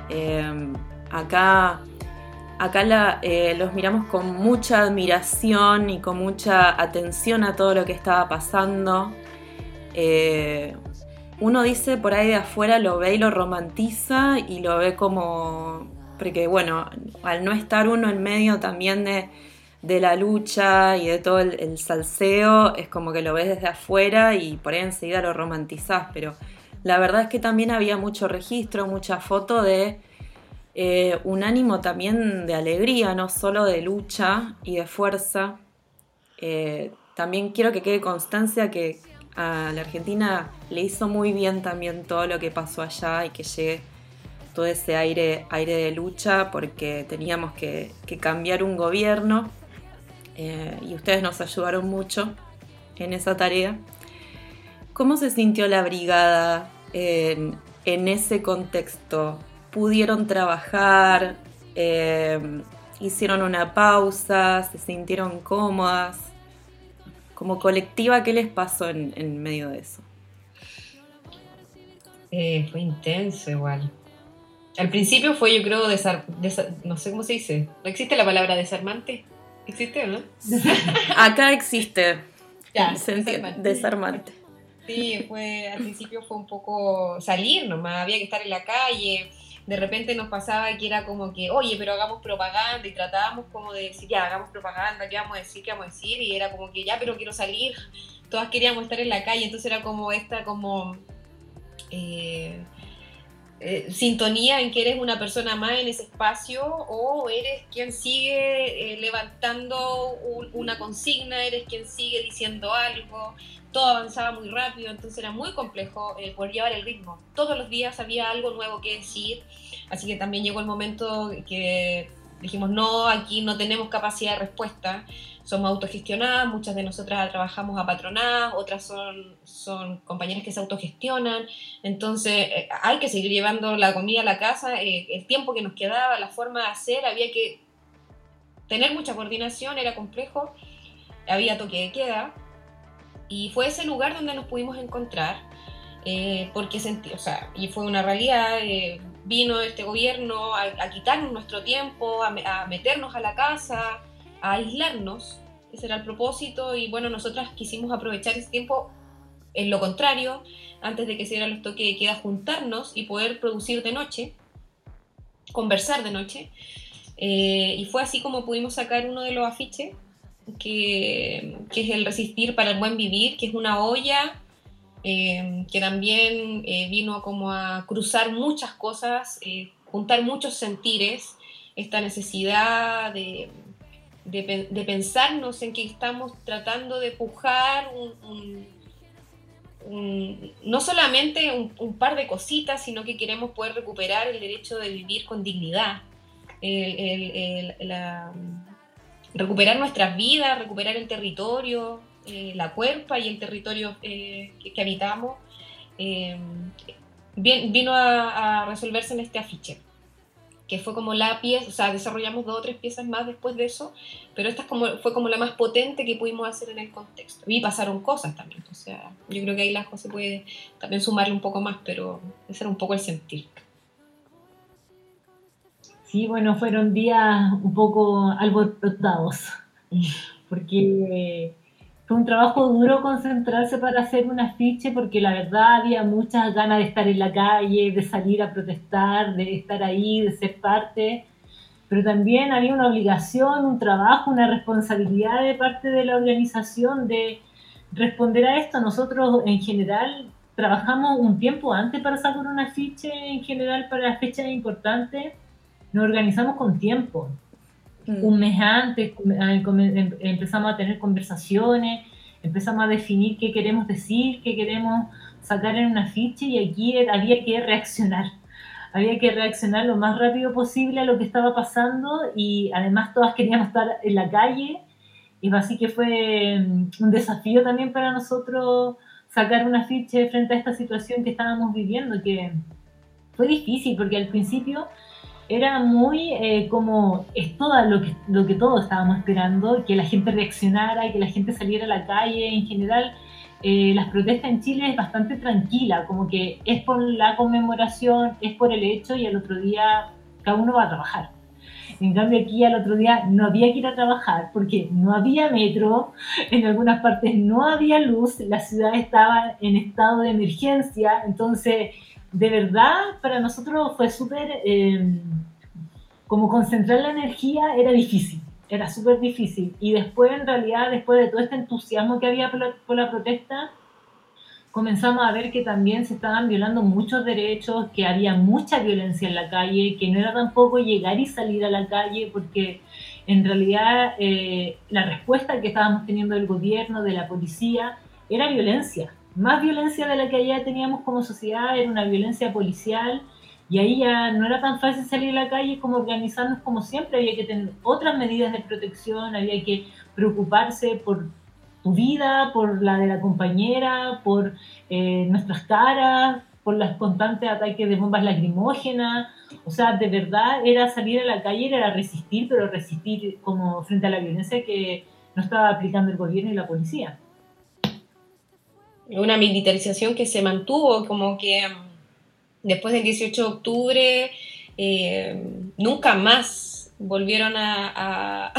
Eh, acá acá eh, los miramos con mucha admiración y con mucha atención a todo lo que estaba pasando. Uno dice por ahí de afuera lo ve y lo romantiza y lo ve como... Porque bueno, al no estar uno en medio también de, de la lucha y de todo el, el salseo, es como que lo ves desde afuera y por ahí enseguida lo romantizás, pero la verdad es que también había mucho registro, mucha foto de eh, un ánimo también de alegría, no solo de lucha y de fuerza. Eh, también quiero que quede constancia que a la Argentina le hizo muy bien también todo lo que pasó allá y que llegue todo ese aire, aire de lucha porque teníamos que, que cambiar un gobierno eh, y ustedes nos ayudaron mucho en esa tarea. ¿Cómo se sintió la brigada en, ese contexto? ¿Pudieron trabajar? Eh, ¿Hicieron una pausa? ¿Se sintieron cómodas? Como colectiva, ¿qué les pasó en, medio de eso? Eh, fue intenso igual. Al principio fue, yo creo, desar- desa- no sé cómo se dice. ¿No existe la palabra desarmante? ¿Existe o no? Acá existe. Ya, se entiende, desarmante. desarmante. Sí, fue, al principio fue un poco salir nomás, había que estar en la calle, de repente nos pasaba que era como que, oye, pero hagamos propaganda y tratábamos como de decir, ya, hagamos propaganda, ¿qué vamos a decir? ¿Qué vamos a decir? Y era como que, ya, pero quiero salir, todas queríamos estar en la calle, entonces era como esta, como... eh, eh, sintonía en que eres una persona más en ese espacio o eres quien sigue eh, levantando un- una consigna, eres quien sigue diciendo algo, todo avanzaba muy rápido, entonces era muy complejo eh, poder llevar el ritmo. Todos los días había algo nuevo que decir, así que también llegó el momento que dijimos, no, aquí no tenemos capacidad de respuesta, somos autogestionadas, muchas de nosotras trabajamos apatronadas, otras son, son compañeras que se autogestionan, entonces eh, hay que seguir llevando la comida a la casa, eh, el tiempo que nos quedaba, la forma de hacer, había que tener mucha coordinación, era complejo, había toque de queda, y fue ese lugar donde nos pudimos encontrar, eh, porque sentí, o sea, y fue una realidad, eh, vino este gobierno a, a quitarnos nuestro tiempo, a, a meternos a la casa, a aislarnos, ese era el propósito, y bueno, nosotras quisimos aprovechar ese tiempo en lo contrario, antes de que se dieran los toques de queda, juntarnos y poder producir de noche, conversar de noche, eh, y fue así como pudimos sacar uno de los afiches, que, que es el Resistir para el Buen Vivir, que es una olla eh, que también eh, vino como a cruzar muchas cosas, juntar muchos sentires, esta necesidad de, de, de pensarnos en que estamos tratando de pujar un, no solamente un, par de cositas, sino que queremos poder recuperar el derecho de vivir con dignidad, el- recuperar nuestras vidas, recuperar el territorio, eh, la cuerpa y el territorio eh, que, habitamos, eh, vino a resolverse en este afiche, que fue como la pieza, o sea, desarrollamos dos o tres piezas más después de eso, pero esta es como, fue como la más potente que pudimos hacer en el contexto. Y pasaron cosas también, o sea, yo creo que ahí la José puede también sumarle un poco más, pero ese era un poco el sentir. Sí, bueno, fueron días un poco alborotados, porque fue un trabajo duro concentrarse para hacer un afiche, porque la verdad había muchas ganas de estar en la calle, de salir a protestar, de estar ahí, de ser parte, pero también había una obligación, un trabajo, una responsabilidad de parte de la organización de responder a esto. Nosotros en general trabajamos un tiempo antes para sacar un afiche, en general para fechas importantes nos organizamos con tiempo. Mm. Un mes antes em- empezamos a tener conversaciones, empezamos a definir qué queremos decir, qué queremos sacar en un afiche y aquí había que reaccionar. Había que reaccionar lo más rápido posible a lo que estaba pasando y además todas queríamos estar en la calle y así que fue mm, un desafío también para nosotros sacar un afiche frente a esta situación que estábamos viviendo, que fue difícil porque al principio era muy eh, como es todo lo que, lo que todos estábamos esperando, que la gente reaccionara, que la gente saliera a la calle. En general, eh, las protestas en Chile es bastante tranquila, como que es por la conmemoración, es por el hecho y al otro día cada uno va a trabajar. En cambio aquí al otro día no había que ir a trabajar porque no había metro, en algunas partes no había luz, la ciudad estaba en estado de emergencia, entonces de verdad para nosotros fue súper, eh, como concentrar la energía era difícil, era súper difícil. Y después en realidad, después de todo este entusiasmo que había por la, por la protesta, comenzamos a ver que también se estaban violando muchos derechos, que había mucha violencia en la calle, que no era tampoco llegar y salir a la calle, porque en realidad eh, la respuesta que estábamos teniendo del gobierno, de la policía, era violencia. Más violencia de la que ya teníamos como sociedad, era una violencia policial, y ahí ya no era tan fácil salir a la calle como organizarnos como siempre, había que tener otras medidas de protección, había que preocuparse por tu vida, por la de la compañera, por eh, nuestras caras, por los constantes ataques de bombas lacrimógenas. O sea, de verdad era salir a la calle, era resistir, pero resistir como frente a la violencia que no estaba aplicando el gobierno y la policía. Una militarización que se mantuvo, como que mm, después del 18 de octubre eh, nunca más volvieron a,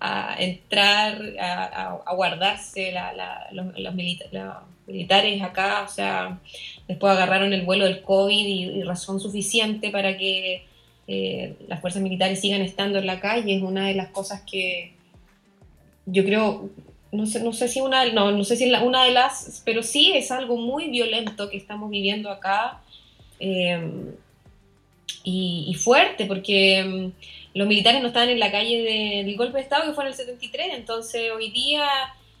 entrar, a, guardarse los, los milita- los militares acá, o sea, después agarraron el vuelo del COVID y, y razón suficiente para que eh, las fuerzas militares sigan estando en la calle, es una de las cosas que yo creo, no sé, no sé si una, no, no sé si una de las, pero sí es algo muy violento que estamos viviendo acá. eh, y, fuerte, porque mm, los militares no estaban en la calle de- del golpe de Estado que fue en el 73, entonces hoy día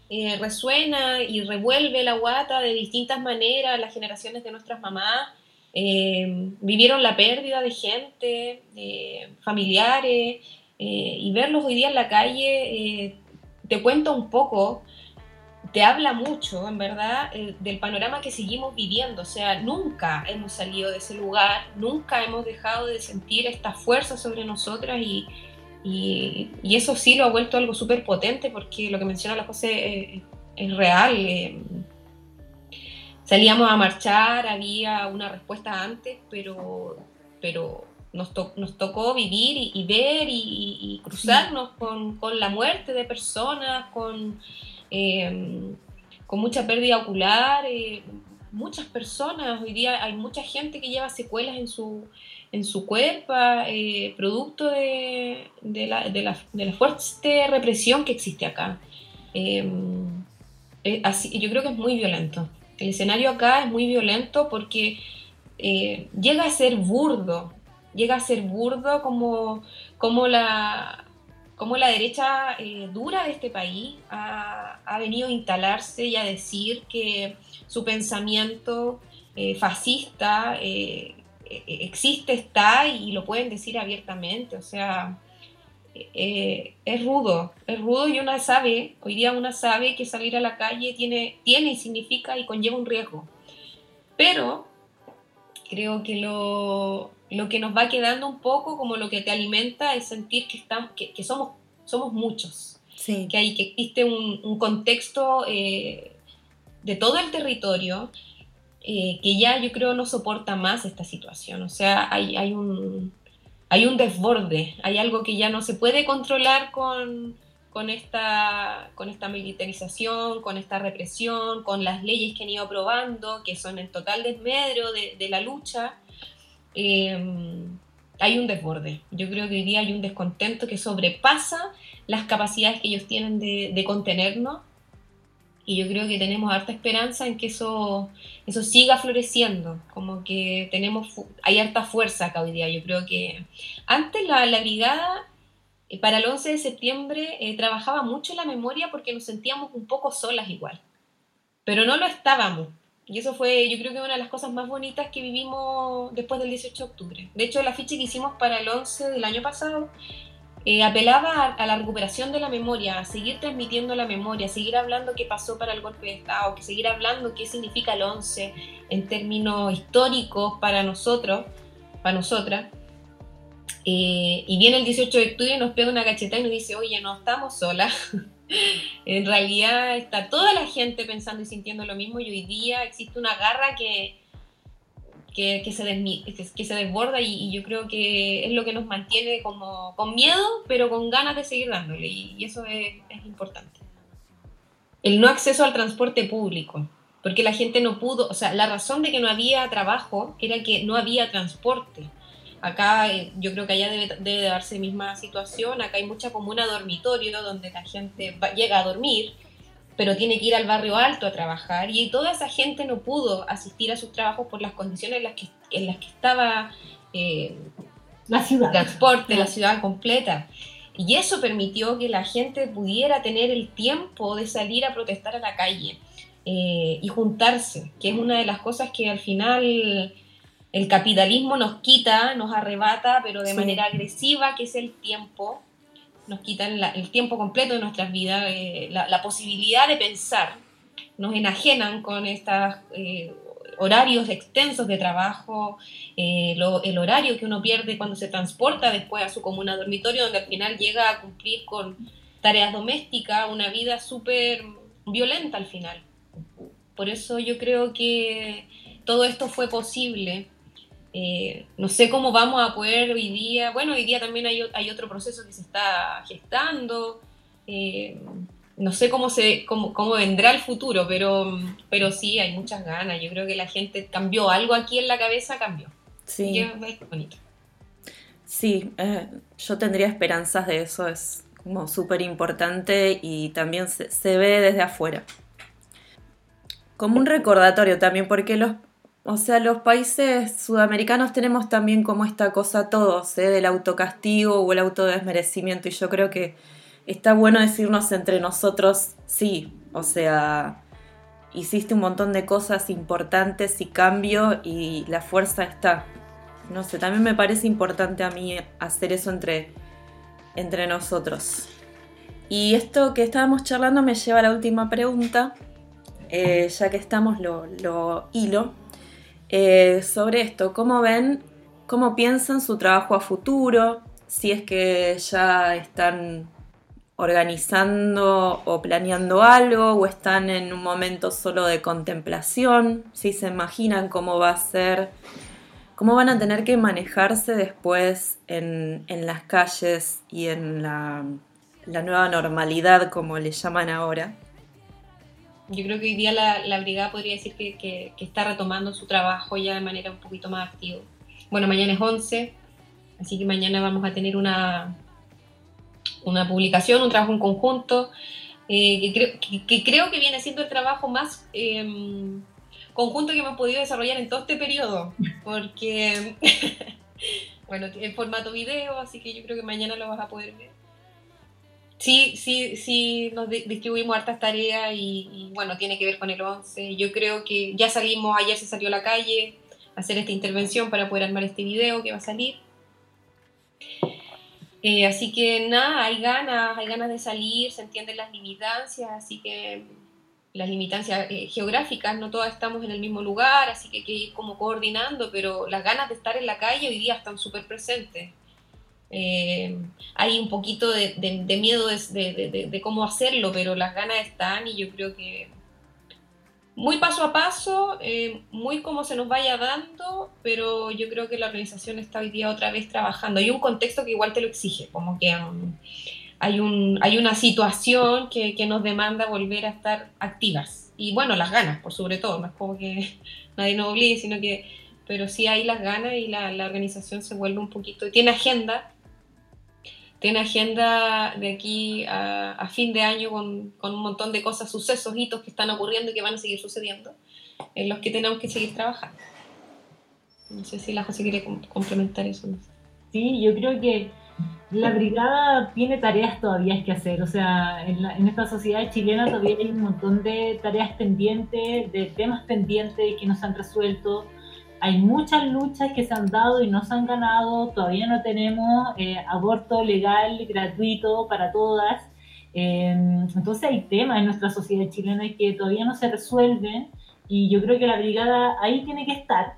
eh, resuena y revuelve la guata de distintas maneras, las generaciones de nuestras mamás eh, vivieron la pérdida de gente, de familiares, eh, y verlos hoy día en la calle eh, te cuenta un poco, te habla mucho, en verdad, del panorama que seguimos viviendo. O sea, nunca hemos salido de ese lugar, nunca hemos dejado de sentir esta fuerza sobre nosotras y, y- y eso sí lo ha vuelto algo súper potente porque lo que menciona la José eh, es real. eh, salíamos a marchar, había una respuesta antes, pero, pero nos, to- nos tocó vivir y, y ver y, cruzarnos con, con la muerte de personas, con, eh, con mucha pérdida ocular. eh, muchas personas, hoy día hay mucha gente que lleva secuelas en su, en su cuerpo, eh, producto de, de la, de, la, de la fuerte represión que existe acá. Eh, eh, así, yo creo que es muy violento. El escenario acá es muy violento porque eh, llega a ser burdo, llega a ser burdo como, como, la, como la derecha eh, dura de este país ha, ha venido a instalarse y a decir que su pensamiento eh, fascista eh, eh, existe, está y lo pueden decir abiertamente. O sea, eh, es rudo, es rudo y una sabe, hoy día una sabe que salir a la calle tiene, tiene y significa y conlleva un riesgo. Pero creo que lo, lo que nos va quedando un poco, como lo que te alimenta, es sentir que, estamos, que, que somos, somos muchos, Sí. que, hay, que existe un, un contexto eh, de todo el territorio eh, que ya yo creo no soporta más esta situación. O sea, hay, hay, un, hay un desborde, hay algo que ya no se puede controlar con, con, esta, con esta militarización, con esta represión, con las leyes que han ido aprobando, que son en total desmedro de, de la lucha. Eh, hay un desborde. Yo creo que hoy día hay un descontento que sobrepasa las capacidades que ellos tienen de, de contenernos. Y yo creo que tenemos harta esperanza en que eso, eso siga floreciendo. Como que tenemos, hay harta fuerza acá hoy día. Yo creo que antes la, la brigada, eh, para el 11 de septiembre, eh, trabajaba mucho la memoria porque nos sentíamos un poco solas igual. Pero no lo estábamos. Y eso fue, yo creo que una de las cosas más bonitas que vivimos después del 18 de octubre. De hecho, el afiche que hicimos para el 11 del año pasado eh, apelaba a, a la recuperación de la memoria, a seguir transmitiendo la memoria, a seguir hablando qué pasó para el golpe de Estado, que seguir hablando qué significa el 11 en términos históricos para nosotros, para nosotras. Eh, y viene el 18 de octubre y nos pega una cachetada y nos dice, oye, no estamos solas. en realidad está toda la gente pensando y sintiendo lo mismo y hoy día existe una garra que, que, que se, desmi- que, que se desborda y, y yo creo que es lo que nos mantiene como con miedo, pero con ganas de seguir dándole y, y eso es, es importante. El no acceso al transporte público, porque la gente no pudo, o sea, la razón de que no había trabajo era que no había transporte. Acá eh, yo creo que allá debe, debe darse misma situación, acá hay mucha comuna dormitorio donde la gente va- llega a dormir, pero tiene que ir al barrio alto a trabajar y toda esa gente no pudo asistir a sus trabajos por las condiciones en las que, en las que estaba eh, La ciudad. transporte, la ciudad completa. Y eso permitió que la gente pudiera tener el tiempo de salir a protestar a la calle eh, y juntarse, que es una de las cosas que al final el capitalismo nos quita, nos arrebata, pero de Sí. manera agresiva, que es el tiempo. Nos quitan la- el tiempo completo de nuestras vidas, eh, la, la posibilidad de pensar. Nos enajenan con estos horarios extensos de trabajo, eh, lo- el horario que uno pierde cuando se transporta después a su comuna dormitorio, donde al final llega a cumplir con tareas domésticas, una vida súper violenta al final. Por eso yo creo que todo esto fue posible. Eh, no sé cómo vamos a poder hoy día, bueno, hoy día también hay, hay otro proceso que se está gestando, Eh, no sé cómo, se, cómo, cómo vendrá el futuro, pero, pero sí, hay muchas ganas. Yo creo que la gente cambió algo aquí en la cabeza, cambió. Sí. Y es, es bonito. Sí, eh, yo tendría esperanzas de eso, es como súper importante y también se, se ve desde afuera. Como un recordatorio también, porque los, o sea, los países sudamericanos tenemos también como esta cosa todos, ¿eh? del autocastigo o el autodesmerecimiento, y yo creo que está bueno decirnos entre nosotros, sí, o sea, hiciste un montón de cosas importantes y cambio y la fuerza está. No sé, también me parece importante a mí hacer eso entre, entre nosotros. Y esto que estábamos charlando me lleva a la última pregunta, eh, ya que estamos lo, lo hilo, eh, sobre esto, ¿cómo ven, cómo piensan su trabajo a futuro? Si es que ya están organizando o planeando algo o están en un momento solo de contemplación, si se imaginan cómo va a ser, cómo van a tener que manejarse después en, las calles y en la, la nueva normalidad, como le llaman ahora. Yo creo que hoy día la, brigada podría decir que, está retomando su trabajo ya de manera un poquito más activa. Bueno, mañana es 11, así que mañana vamos a tener una, una publicación, un trabajo en conjunto, eh, que, creo, que, que, creo que viene siendo el trabajo más eh, conjunto que hemos podido desarrollar en todo este periodo, porque, bueno, en formato video, así que yo creo que mañana lo vas a poder ver. Sí, sí, sí, nos distribuimos hartas tareas y, bueno, tiene que ver con el 11. Yo creo que ya salimos, ayer se salió a la calle a hacer esta intervención para poder armar este video que va a salir. Eh, así que nada, hay ganas, hay ganas de salir, se entienden las limitancias, así que las limitancias eh, geográficas, no todas estamos en el mismo lugar, así que hay que ir como coordinando, pero las ganas de estar en la calle hoy día están súper presentes. Eh, hay un poquito de, de, de miedo de, de, cómo hacerlo, pero las ganas están y yo creo que muy paso a paso, eh, muy como se nos vaya dando, pero yo creo que la organización está hoy día otra vez trabajando. Hay un contexto que igual te lo exige, como que um, hay, un, hay una situación que, que, nos demanda volver a estar activas. Y bueno, las ganas, por sobre todo, no es como que nadie nos obligue, sino que, pero sí hay las ganas y la, la organización se vuelve un poquito, tiene agenda, tiene agenda de aquí a, a fin de año con, con, un montón de cosas, sucesos, hitos que están ocurriendo y que van a seguir sucediendo, en los que tenemos que seguir trabajando. No sé si la José quiere complementar eso. Sí, yo creo que la brigada tiene tareas todavía que hacer, o sea, en, la, en, esta sociedad chilena todavía hay un montón de tareas pendientes, de temas pendientes que no se han resuelto, hay muchas luchas que se han dado y no se han ganado, todavía no tenemos eh, aborto legal, gratuito para todas. Eh, entonces hay temas en nuestra sociedad chilena que todavía no se resuelven y yo creo que la brigada ahí tiene que estar.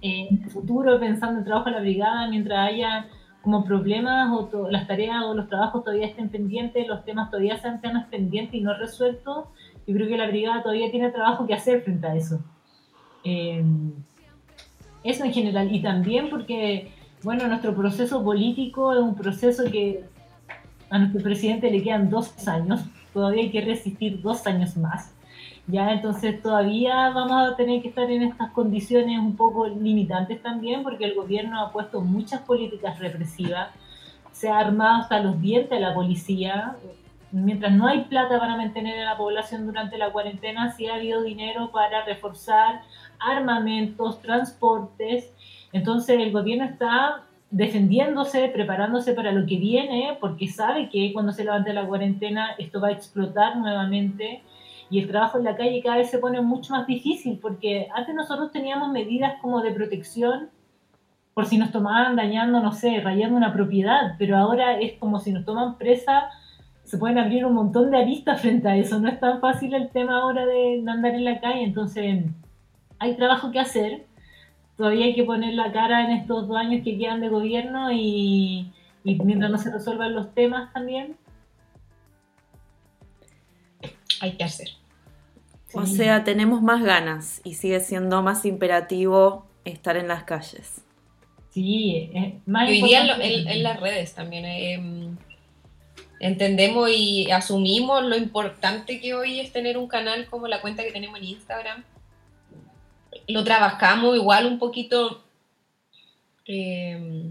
Eh, en el futuro, pensando en trabajo en la brigada, mientras haya como problemas o las tareas o los trabajos todavía estén pendientes, los temas todavía sean temas pendientes y no resueltos, yo creo que la brigada todavía tiene trabajo que hacer frente a eso. Eh, eso en general. Y también porque, bueno, nuestro proceso político es un proceso que a nuestro presidente le quedan dos años, todavía hay que resistir dos años más. Ya, entonces todavía vamos a tener que estar en estas condiciones un poco limitantes también, porque el gobierno ha puesto muchas políticas represivas, se ha armado hasta los dientes a la policía, mientras no hay plata para mantener a la población durante la cuarentena, sí ha habido dinero para reforzar armamentos, transportes. Entonces el gobierno está defendiéndose, preparándose para lo que viene, porque sabe que cuando se levante la cuarentena esto va a explotar nuevamente y el trabajo en la calle cada vez se pone mucho más difícil, porque antes nosotros teníamos medidas como de protección por si nos tomaban dañando, no sé, rayando una propiedad, pero ahora es como si nos toman presa se pueden abrir un montón de aristas frente a eso. No es tan fácil el tema ahora de andar en la calle, entonces hay trabajo que hacer. Todavía hay que poner la cara en estos dos años que quedan de gobierno y, y mientras no se resuelvan los temas también. Hay que hacer. Sí. O sea, tenemos más ganas y sigue siendo más imperativo estar en las calles. Sí, es más y hoy día en, en, en, las redes también. Eh, entendemos y asumimos lo importante que hoy es tener un canal como la cuenta que tenemos en Instagram. Lo trabajamos igual un poquito, eh,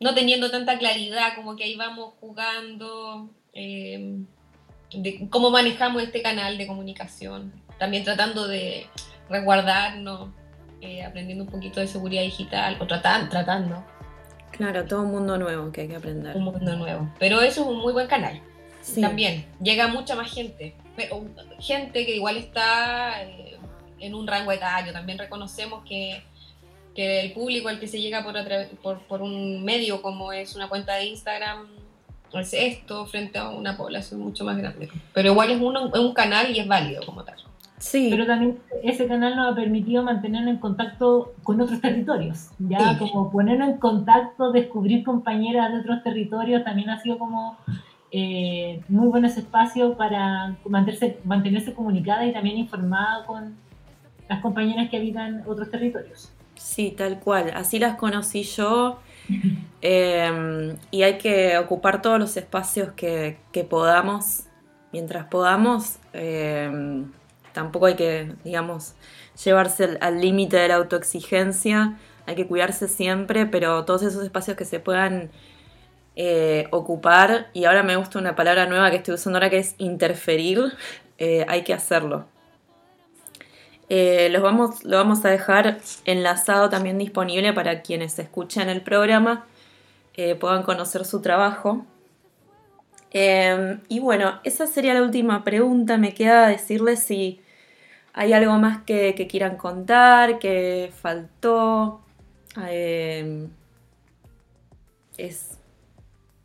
no teniendo tanta claridad, como que ahí vamos jugando, eh, de cómo manejamos este canal de comunicación. También tratando de resguardarnos, eh, aprendiendo un poquito de seguridad digital, o tratan- tratando. Claro, todo un mundo nuevo que hay que aprender. un mundo nuevo. Pero eso es un muy buen canal. Sí. También llega mucha más gente. Pero, gente que igual está eh, en un rango etario. También reconocemos que, que el público al que se llega por, otra- por, por un medio como es una cuenta de Instagram es esto frente a una población mucho más grande. Pero igual es, uno, es un canal y es válido como tal. Sí, Pero también ese canal nos ha permitido mantenernos en contacto con otros territorios. Ya Sí. como ponernos en contacto, descubrir compañeras de otros territorios, también ha sido como eh, muy buenos espacios para mantenerse, mantenerse comunicada y también informada con las compañeras que habitan otros territorios. sí, tal cual. Así las conocí yo. Eh, y hay que ocupar todos los espacios que, que podamos, mientras podamos. Eh, tampoco hay que, digamos, llevarse al- límite de la autoexigencia. Hay que cuidarse siempre, pero todos esos espacios que se puedan eh, ocupar, y ahora me gusta una palabra nueva que estoy usando ahora que es interferir, eh, hay que hacerlo. Eh, los vamos, lo vamos a dejar enlazado también disponible para quienes escuchen el programa puedan conocer su trabajo. Eh, y bueno, esa sería la última pregunta. Me queda decirles si hay algo más que, quieran contar, que faltó. Eh, es,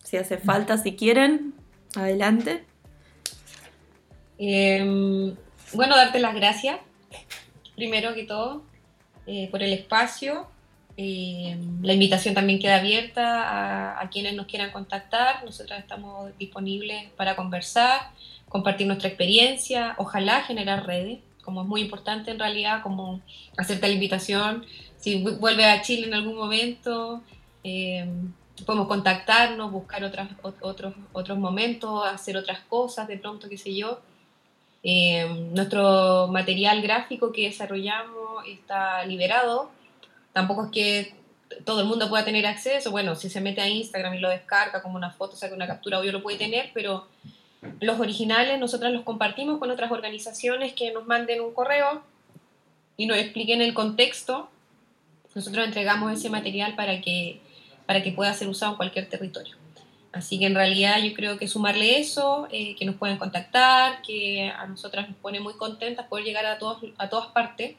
si hace falta, si quieren, adelante. Eh, bueno, darte las gracias, primero que todo, eh, por el espacio. Eh, la invitación también queda abierta a, quienes nos quieran contactar. Nosotras estamos disponibles para conversar, compartir nuestra experiencia, ojalá generar redes, como es muy importante en realidad, como hacerte la invitación. Si vu- vuelves a Chile en algún momento, eh, podemos contactarnos, buscar otras, ot- otros, otros momentos, hacer otras cosas de pronto, qué sé yo. Eh, nuestro material gráfico que desarrollamos está liberado. Tampoco es que todo el mundo pueda tener acceso. Bueno, si se mete a Instagram y lo descarga como una foto, saca una captura, obvio lo puede tener, pero los originales nosotros los compartimos con otras organizaciones que nos manden un correo y nos expliquen el contexto. Nosotros entregamos ese material para que, para que pueda ser usado en cualquier territorio. Así que en realidad yo creo que sumarle eso, eh, que nos pueden contactar, que a nosotras nos pone muy contentas poder llegar a, todos, a todas partes.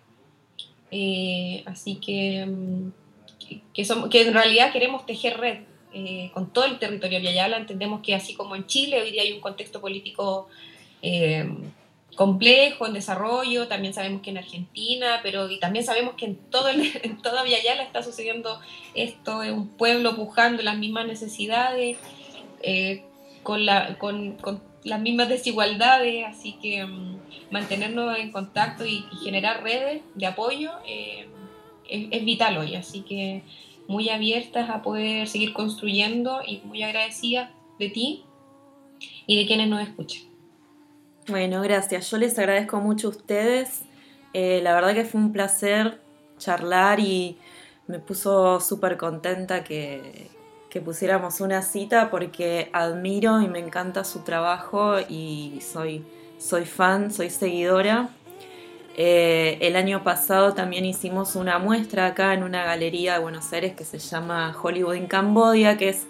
Eh, así que, mm, que, somos- que en realidad queremos tejer red eh, con todo el territorio de Ayala. Entendemos que así como en Chile hoy día hay un contexto político eh, complejo, en desarrollo, también sabemos que en Argentina, pero y también sabemos que en todo el, en toda Villayala está sucediendo esto, es un pueblo pujando las mismas necesidades, eh, con, la, con las mismas desigualdades, así que mm, mantenernos en contacto y, generar redes de apoyo eh, es, vital hoy, así que muy abiertas a poder seguir construyendo y muy agradecidas de ti y de quienes nos escuchan. Bueno, gracias. Yo les agradezco mucho a ustedes. Eh, la verdad que fue un placer charlar y me puso súper contenta que, que pusiéramos una cita porque admiro y me encanta su trabajo y soy, soy fan, soy seguidora. Eh, el año pasado también hicimos una muestra acá en una galería de Buenos Aires que se llama Hollywood in Cambodia, que es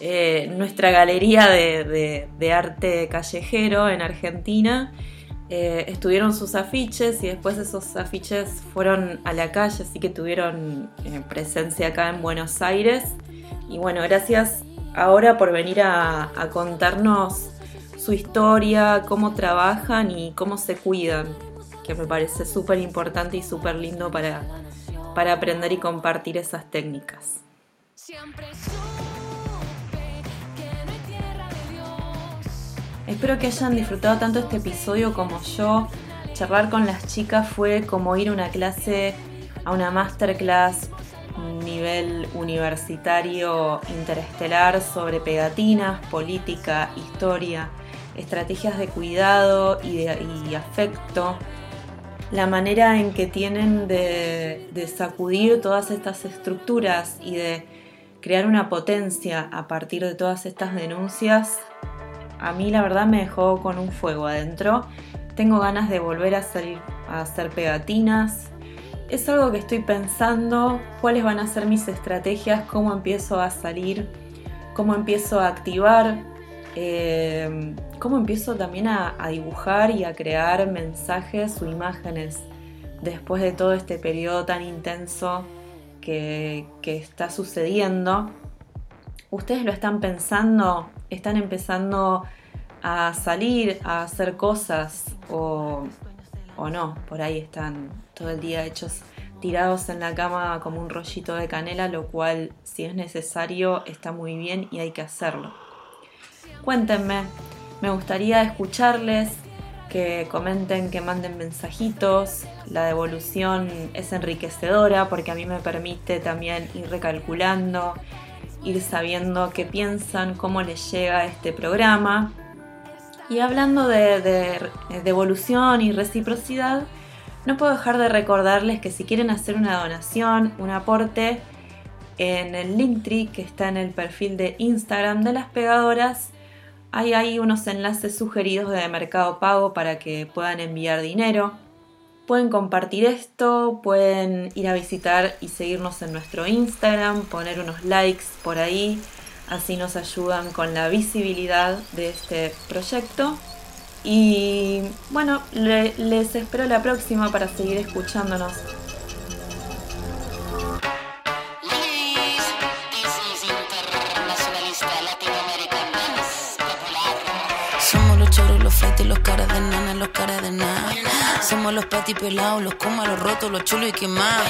eh, nuestra galería de arte callejero en Argentina. Eh, estuvieron sus afiches y después esos afiches fueron a la calle, así que tuvieron eh, presencia acá en Buenos Aires. Y bueno, gracias ahora por venir a, contarnos su historia, cómo trabajan y cómo se cuidan, que me parece súper importante y súper lindo para, para aprender y compartir esas técnicas. Espero que hayan disfrutado tanto este episodio como yo. Charlar con las chicas fue como ir a una clase, a una masterclass nivel universitario interestelar sobre pegatinas, política, historia, estrategias de cuidado y, afecto, la manera en que tienen de sacudir todas estas estructuras y de crear una potencia a partir de todas estas denuncias, a mí la verdad me dejó con un fuego adentro. Tengo ganas de volver a salir a hacer pegatinas. Es algo que estoy pensando, cuáles van a ser mis estrategias, cómo empiezo a salir, cómo empiezo a activar, eh, cómo empiezo también a, dibujar y a crear mensajes o imágenes después de todo este periodo tan intenso que, que está sucediendo. ¿Ustedes lo están pensando? ¿Están empezando a salir, a hacer cosas o, o no? Por ahí están todo el día hechos tirados en la cama como un rollito de canela, lo cual si es necesario está muy bien y hay que hacerlo. Cuéntenme, me gustaría escucharles, que comenten, que manden mensajitos. La devolución es enriquecedora porque a mí me permite también ir recalculando, ir sabiendo qué piensan, cómo les llega este programa. Y hablando de, de, devolución y reciprocidad, no puedo dejar de recordarles que si quieren hacer una donación, un aporte, en el Linktree que está en el perfil de Instagram de las pegadoras, hay ahí unos enlaces sugeridos de Mercado Pago para que puedan enviar dinero. Pueden compartir esto, pueden ir a visitar y seguirnos en nuestro Instagram, poner unos likes por ahí, así nos ayudan con la visibilidad de este proyecto. Y bueno, le, les espero la próxima para seguir escuchándonos. Los caras de nana, los caras de nada. Somos los pati pelados, los comas, los rotos, los chulos y quemados.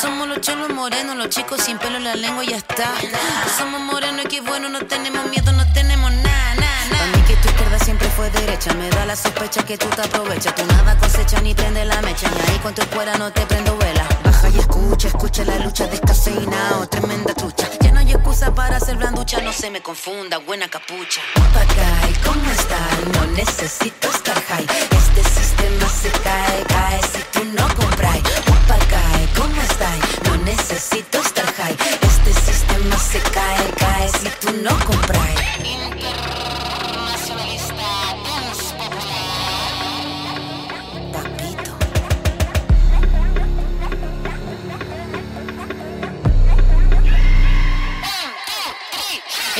Somos los cholos morenos, los chicos sin pelo en la lengua y ya está. Somos morenos y qué bueno, no tenemos miedo, no tenemos nada, nada. Para mí que tu izquierda siempre fue derecha, me da la sospecha que tú te aprovechas. Tú nada cosecha ni prende la mecha, ni ahí con tu escuela no te prendo vela. Y escucha, la lucha descafeinado, tremenda trucha. Ya no hay excusa para ser blanducha, no se me confunda, buena capucha. Papagay, ¿cómo estás? No necesito estar high. Este sistema se cae, cae si tú no compras. Papagay, ¿cómo estás? No necesito estar high. Este sistema se cae, cae si tú no compras.